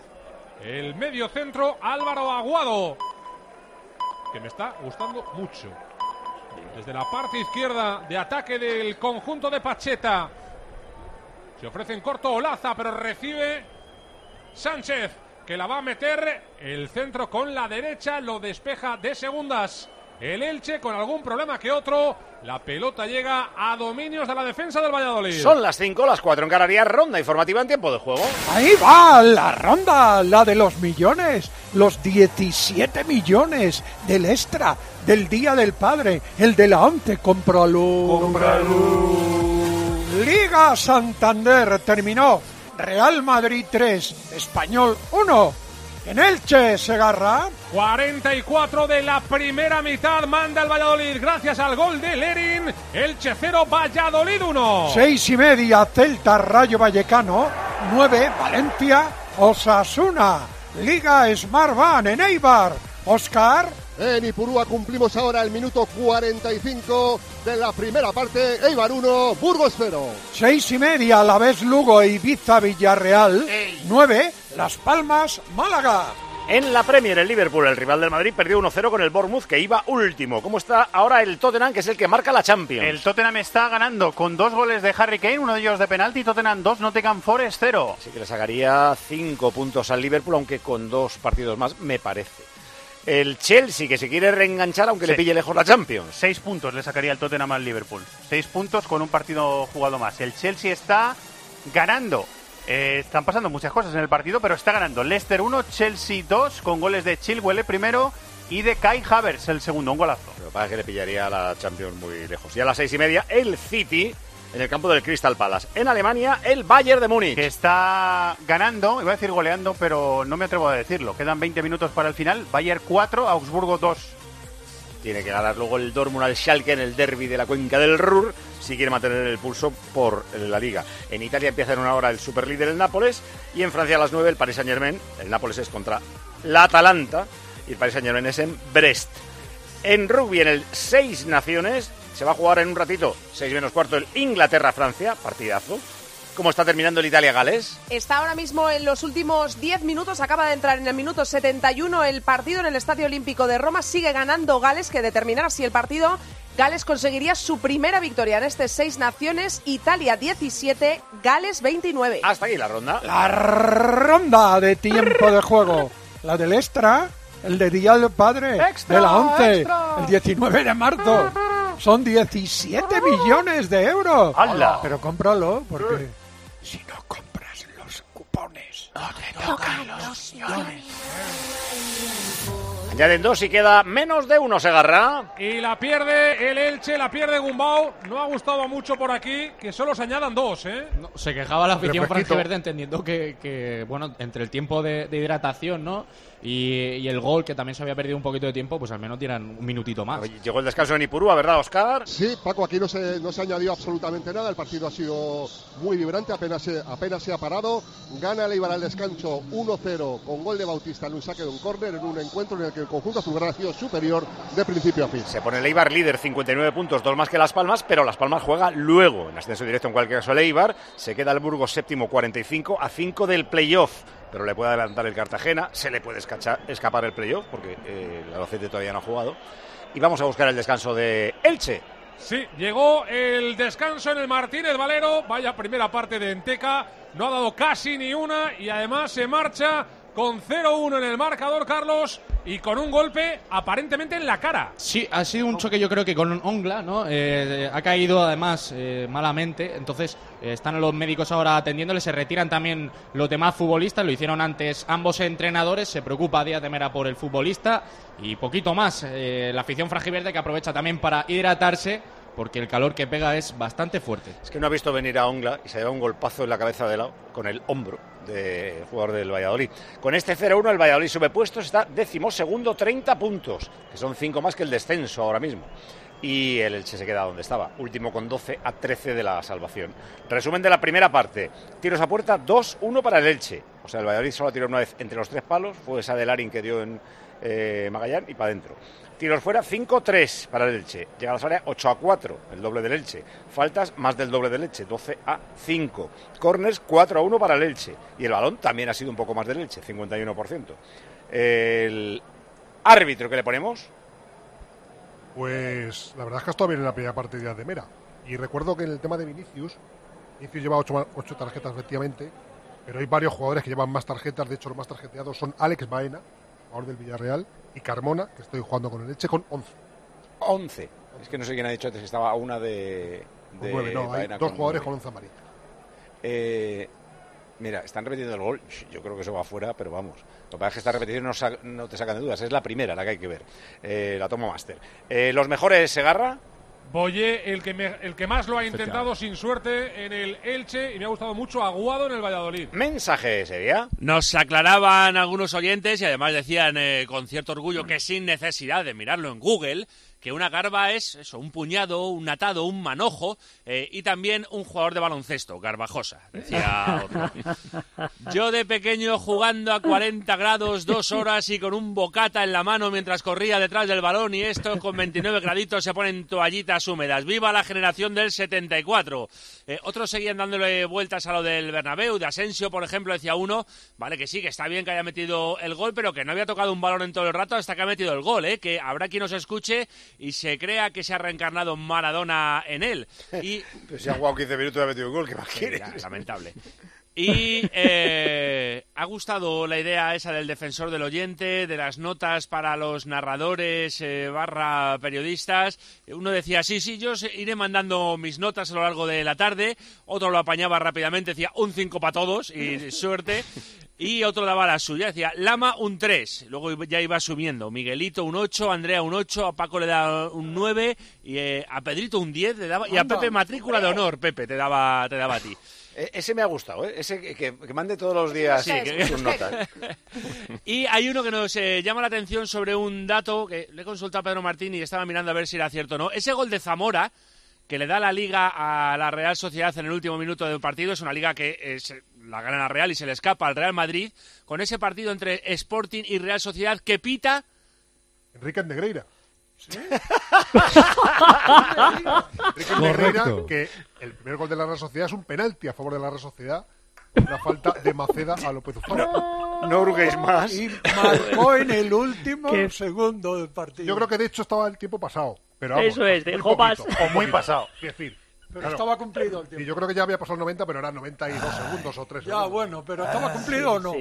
el medio centro Álvaro Aguado, que me está gustando mucho. Desde la parte izquierda de ataque del conjunto de Pacheta. Se ofrece en corto Olaza, pero recibe Sánchez, que la va a meter el centro con la derecha, lo despeja de segundas. El Elche con algún problema que otro. La pelota llega a dominios de la defensa del Valladolid. Son las 5, las 4 en Canarias, ronda informativa en tiempo de juego. Ahí va la ronda, la de los millones, los 17 millones del extra, del Día del Padre, el de la ONCE, cómpralo. Liga Santander terminó, Real Madrid 3, Español 1. En Elche, Segarra. 44 de la primera mitad manda el Valladolid gracias al gol de Lerin. Elche 0, Valladolid 1. Seis y media, Celta Rayo Vallecano. 9, Valencia, Osasuna. Liga Smart Van en Eibar. Oscar. En Ipurúa cumplimos ahora el minuto 45 de la primera parte. Eibar 1, Burgos 0. Seis y media, a la vez Lugo e Ibiza Villarreal. 9, Las Palmas, Málaga. En la Premier, el Liverpool, el rival del Madrid, perdió 1-0 con el Bournemouth, que iba último. ¿Cómo está ahora el Tottenham, que es el que marca la Champions? El Tottenham está ganando con dos goles de Harry Kane, uno de ellos de penalti, Tottenham 2, Nottingham Forest 0. Así que le sacaría 5 puntos al Liverpool, aunque con dos partidos más, me parece. El Chelsea, que se quiere reenganchar, aunque le pille lejos la Champions. Seis puntos le sacaría el Tottenham al Liverpool. Seis puntos con un partido jugado más. El Chelsea está ganando. Eh, están pasando muchas cosas en el partido, pero está ganando. Leicester 1, Chelsea 2, con goles de Chilwell el primero y de Kai Havertz el segundo, un golazo. Lo que pasa es que le pillaría la Champions muy lejos. Y a las seis y media, el City en el campo del Crystal Palace. En Alemania, el Bayern de Múnich. Que está ganando, iba a decir goleando, pero no me atrevo a decirlo. Quedan 20 minutos para el final. Bayern 4, Augsburgo 2. Tiene que ganar luego el Dortmund al Schalke en el derby de la cuenca del Ruhr si quiere mantener el pulso por la liga. En Italia empieza en una hora el superlíder el Nápoles y en Francia a las 9 el Paris Saint-Germain. El Nápoles es contra la Atalanta y el Paris Saint-Germain es en Brest. En rugby en el Seis Naciones se va a jugar en un ratito, 6 menos cuarto, el Inglaterra-Francia, partidazo. ¿Cómo está terminando el Italia-Gales? Está ahora mismo en los últimos 10 minutos, acaba de entrar en el minuto 71 el partido en el Estadio Olímpico de Roma, sigue ganando Gales, que determinará si el partido Gales conseguiría su primera victoria en este Seis Naciones, Italia 17, Gales 29. Hasta aquí la ronda. La ronda de tiempo de juego. La del extra, el de Día del Padre, Extra, de la 11, extra. el 19 de marzo. Son 17 millones de euros. ¡Hala! Pero cómpralo, porque si no compras los cupones, no te tocan los millones. Añaden dos y queda menos de uno, Segarra. Y la pierde el Elche, la pierde Gumbau. No ha gustado mucho por aquí que solo se añadan dos, ¿eh? Se quejaba la afición franjiverde entendiendo que, que, bueno, entre el tiempo de, de hidratación, ¿no? Y, y el gol, que también se había perdido un poquito de tiempo, pues al menos tiran un minutito más. Llegó el descanso en Ipurúa, ¿verdad, Oscar? Sí, Paco, aquí no se, no se añadió absolutamente nada. El partido ha sido muy vibrante, apenas se, apenas se ha parado. Gana el Eibar al descanso 1-0 con gol de Bautista en un saque de un córner en un encuentro en el que el conjunto azulgrana ha sido superior de principio a fin. Se pone el Eibar líder, 59 puntos, dos más que Las Palmas, pero Las Palmas juega luego, en ascenso directo en cualquier caso el Eibar. Se queda el Burgos séptimo, 45 a 5 del playoff. Pero le puede adelantar el Cartagena, se le puede escapar el playoff, porque eh, el Albacete todavía no ha jugado. Y vamos a buscar el descanso de Elche. Sí, llegó el descanso en el Martínez Valero. Vaya primera parte de Enteca. No ha dado casi ni una y además se marcha con 0-1 en el marcador, Carlos, y con un golpe aparentemente en la cara. Sí, ha sido un choque yo creo que con Ongla, ¿no? Eh, ha caído además eh, malamente, entonces eh, están los médicos ahora atendiéndole, se retiran también los demás futbolistas, lo hicieron antes ambos entrenadores, se preocupa Díaz de Mera por el futbolista y poquito más. Eh, la afición frangiverde que aprovecha también para hidratarse porque el calor que pega es bastante fuerte. Es que no ha visto venir a Ongla y se lleva un golpazo en la cabeza de lado con el hombro del jugador del Valladolid. Con este 0-1 el Valladolid sube puestos, está décimo segundo, 30 puntos, que son 5 más que el descenso ahora mismo. Y el Elche se queda donde estaba, último con 12 a 13 de la salvación. Resumen de la primera parte. Tiros a puerta 2-1 para el Elche. O sea, el Valladolid solo tiró una vez entre los tres palos, fue esa de Larin que dio en eh, Magallán y para adentro. Tiros fuera 5-3 para el Elche. Llega a las áreas 8 a 4, el doble del Elche. Faltas más del doble del Elche, 12 a 5. Corners 4 a 1 para el Elche. Y el balón también ha sido un poco más del Elche, 51%. El árbitro que le ponemos, Pues la verdad es que ha estado bien en la primera parte de de Mera. Y recuerdo que en el tema de Vinicius, Vinicius lleva ocho, ma- ocho tarjetas efectivamente, pero hay varios jugadores que llevan más tarjetas. De hecho, los más tarjeteados son Alex Baena, jugador del Villarreal, y Carmona, que estoy jugando con el Leche, con 11. 11. Es que no sé quién ha dicho antes que estaba a una de. De nueve, no, hay Baena dos jugadores con 11 amarillas. Eh, mira, están repitiendo el gol. Yo creo que eso va afuera, pero vamos. Lo que pasa es que esta repetición no, no te sacan de dudas. Es la primera la que hay que ver. Eh, la toma máster. Eh, los mejores, Segarra. Boye, el que, me- el que más lo ha intentado sin suerte en el Elche y me ha gustado mucho Aguado en el Valladolid. Mensaje, sería. Nos aclaraban algunos oyentes y además decían eh, con cierto orgullo que sin necesidad de mirarlo en Google, que una garba es eso, un puñado, un atado, un manojo eh, y también un jugador de baloncesto, garbajosa, decía otro. Yo de pequeño jugando a 40 grados, dos horas y con un bocata en la mano mientras corría detrás del balón y esto con 29 graditos se ponen toallitas húmedas. ¡Viva la generación del 74! Eh, otros seguían dándole vueltas a lo del Bernabéu, de Asensio, por ejemplo, decía uno, vale que sí, que está bien que haya metido el gol, pero que no había tocado un balón en todo el rato hasta que ha metido el gol, ¿eh? que habrá quien nos escuche y se crea que se ha reencarnado Maradona en él. Y [laughs] Pero si ha jugado 15 minutos y ha metido un gol, ¿qué más quieres? lamentable. [laughs] Y eh, ha gustado la idea esa del defensor del oyente, de las notas para los narradores eh, barra periodistas. Uno decía, sí, sí, yo iré mandando mis notas a lo largo de la tarde. Otro lo apañaba rápidamente, decía un 5 para todos y [laughs] suerte. Y otro daba la suya, decía Lama un 3. Luego ya iba subiendo. Miguelito un 8, Andrea un 8, a Paco le daba un 9 y eh, a Pedrito un 10 le daba, y a. Pepe matrícula de honor, Pepe, te daba, te daba a ti. E- Ese me ha gustado, ¿eh? Ese que, que- que mande todos los días Sí, que- sus notas. [laughs] Y hay uno que nos eh, llama la atención sobre un dato que le he consultado a Pedro Martín y estaba mirando a ver si era cierto o no. Ese gol de Zamora que le da la liga a la Real Sociedad en el último minuto del partido es una liga que eh, se- la gana la Real y se le escapa al Real Madrid con ese partido entre Sporting y Real Sociedad que pita Enrique Negreira. [laughs] Enrique. Negreira, que el primer gol de la Real Sociedad es un penalti a favor de la Real Sociedad. Una falta de Maceda a López Ufano. No hurguéis más. Y marcó en el último [laughs] ¿Qué? segundo del partido. Yo creo que de hecho estaba el tiempo pasado. Pero vamos, Eso es, dejó pas- poquito, o muy pasado. Es decir, Pero estaba cumplido el tiempo. Y yo creo que ya había pasado el 90, pero eran 92 segundos o 3 Ya, bueno, pero ¿estaba cumplido o no?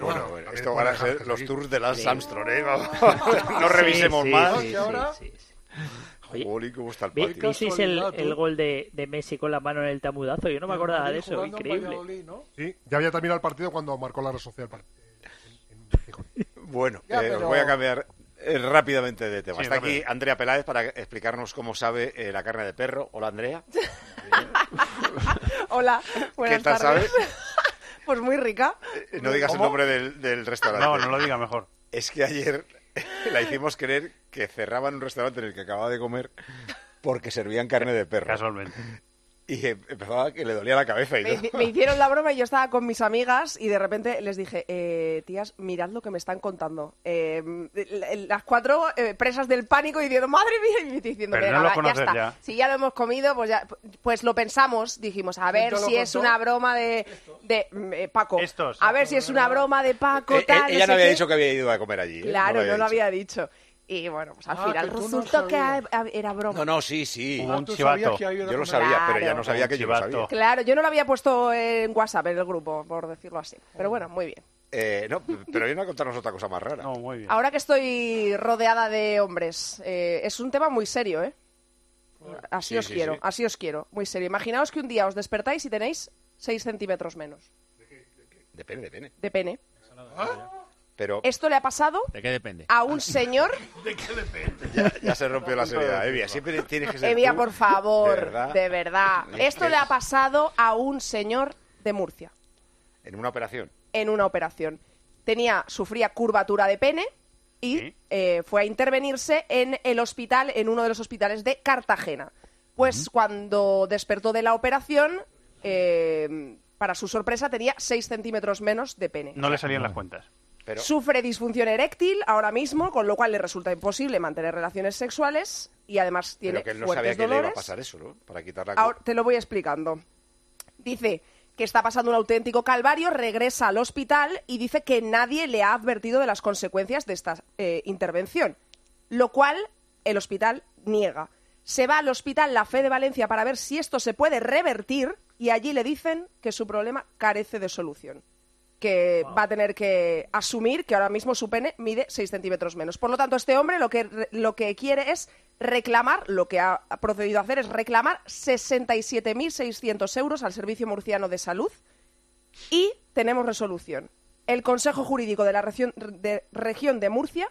Bueno, bueno, esto van a dejar ser los seguir. tours de Lance Sí. Armstrong, ¿eh? [laughs] No revisemos sí, más. sí, ¿Y ahora? sí, sí. Jolín, ¿cómo está el partido? ¿Visteis el, el gol de, de Messi con la mano en el tamudazo? Yo no me acordaba de eso, increíble. Sí, ya había terminado el partido cuando marcó la Real Sociedad el partido. [laughs] Bueno, Ya, eh, os pero- voy a cambiar eh, rápidamente de tema. Sí, Está rápido. aquí Andrea Peláez para explicarnos cómo sabe eh, la carne de perro. Hola, Andrea. [laughs] Hola, buenas ¿Qué tal tardes. sabes? [laughs] pues muy rica. Eh, No digas el nombre del, del restaurante. No, no lo diga mejor. Es que ayer [laughs] la hicimos creer que cerraban un restaurante en el que acababa de comer porque servían carne de perro. Casualmente. Y em- empezaba que le dolía la cabeza y Me, todo. hici- me hicieron la broma y yo estaba con mis amigas y de repente les dije, eh, tías, mirad lo que me están contando. Eh, las cuatro eh, presas del pánico y diciendo, madre mía, y me diciendo, Pero "Venga, no lo va, ya está. ya. Si ya lo hemos comido, pues ya, pues lo pensamos. Dijimos, a ver si es una broma de, de mm, eh, Paco. Estos. A ver si es una broma de Paco, tal. ella sé no había qué". dicho que había ido a comer allí. ¿eh? Claro, no lo dicho. había dicho. Y bueno, pues al Ah, final que tú no resultó que sabías. a- era broma. No, no, sí, sí. Un Ah, chivato. que había Yo lo sabía, pero ella Claro. no sabía que yo lo sabía. Claro, yo no lo había puesto en WhatsApp en el grupo, por decirlo así. Pero bueno, muy bien. Eh, no, pero viene a contarnos otra cosa más rara. No, muy bien. Ahora que estoy rodeada de hombres, eh, es un tema muy serio, ¿eh? Así Sí, os sí, quiero, sí. así os quiero, muy serio. Imaginaos que un día os despertáis y tenéis 6 centímetros menos Depende, depende. de pene. Pero Esto le ha pasado ¿De qué depende? a un señor... [laughs] ya, ya se rompió la seriedad. Evia, siempre tienes que ser Evia, tú. por favor, De verdad. de verdad. Es Esto le ha pasado a un señor de Murcia. En una operación. en una operación. Tenía, sufría curvatura de pene y eh, fue a intervenirse en el hospital, en uno de los hospitales de Cartagena. Pues cuando despertó de la operación, eh, para su sorpresa, tenía 6 centímetros menos de pene. No le salían las cuentas. Pero Sufre disfunción eréctil ahora mismo, con lo cual le resulta imposible mantener relaciones sexuales y además tiene Pero que él no fuertes sabía que le iba a dolores. pasar eso, ¿no? Para quitar la... Ahora te lo voy explicando. Dice que está pasando un auténtico calvario, regresa al hospital y dice que nadie le ha advertido de las consecuencias de esta eh, intervención, lo cual el hospital niega. Se va al hospital La Fe de Valencia para ver si esto se puede revertir y allí le dicen que su problema carece de solución que va a tener que asumir que ahora mismo su pene mide 6 centímetros menos. Por lo tanto, este hombre lo que, lo que quiere es reclamar, lo que ha procedido a hacer es reclamar 67.600 euros al Servicio Murciano de Salud y tenemos resolución. El Consejo Jurídico de la región de, región de Murcia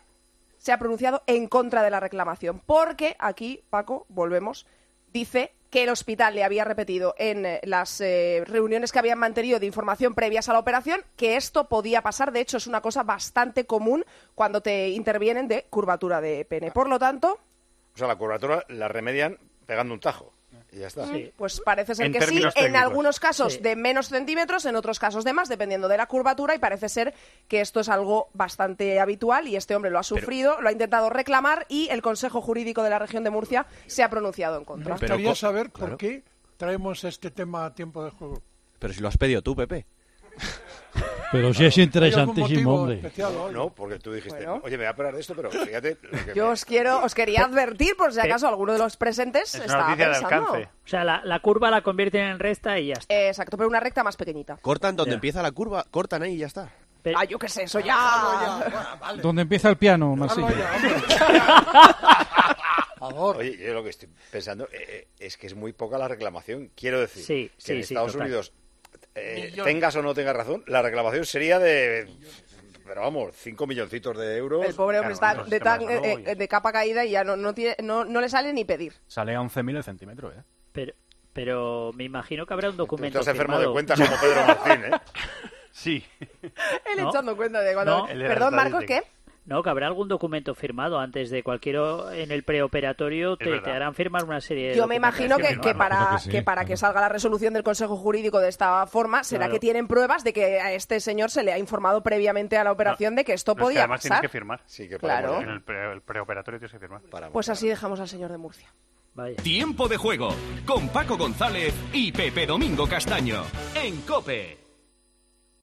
se ha pronunciado en contra de la reclamación, porque aquí, Paco, volvemos, dice que el hospital le había repetido en eh, las eh, reuniones que habían mantenido de información previas a la operación que esto podía pasar. De hecho, es una cosa bastante común cuando te intervienen de curvatura de pene. Por lo tanto, O sea, la curvatura la remedian pegando un tajo. Y ya está. Pues parece ser En que sí, en algunos casos Sí. de menos centímetros, en otros casos de más, dependiendo de la curvatura, y parece ser que esto es algo bastante habitual y este hombre lo ha sufrido, lo ha intentado reclamar y el Consejo Jurídico de la región de Murcia se ha pronunciado en Me contra. gustaría saber claro. por qué traemos este tema a tiempo de juego. Pero si lo has pedido tú, Pepe. Pero sí es interesantísimo, hombre. No, porque tú dijiste, Bueno. oye, me voy a parar de esto, pero fíjate. lo que Yo me- os quiero, os quería advertir por si acaso alguno de los presentes estaba pensando. O sea, la, la curva la convierten en recta y ya está. Eh, Exacto, pero una recta más pequeñita. Cortan donde Ya. empieza la curva, cortan ahí y ya está. Ah, yo qué sé, eso ya. Donde empieza el piano, Masilla. [laughs] Oye, yo lo que estoy pensando eh, eh, es que es muy poca la reclamación. Quiero decir, Sí, que sí, en sí, Estados total. Unidos, eh, tengas o no tengas razón, la reclamación sería de, pero vamos, 5 milloncitos de euros. El pobre hombre está de, tan- eh, eh, de capa caída y ya no, no, tiene, no, no le sale ni pedir. Sale a 11.000 el centímetro, ¿eh? Pero, pero me imagino que habrá un documento estás enfermo de cuentas como Pedro Martín, ¿eh? [laughs] Sí. [laughs] Él ¿No? echando cuenta de cuando... No. Perdón, Marcos, ¿qué? No, que habrá algún documento firmado antes de cualquier o- en el preoperatorio te, harán firmar una serie de Yo me imagino que, que para, que, para que salga la resolución del Consejo Jurídico de esta forma será Claro. que tienen pruebas de que a este señor se le ha informado previamente a la operación de que esto Pero es que podía además tienes pasar. que firmar. Sí, que Claro. En el, pre- el preoperatorio tienes que firmar. Pues así dejamos al señor de Murcia. Tiempo de juego con Paco González y Pepe Domingo Castaño en Cope.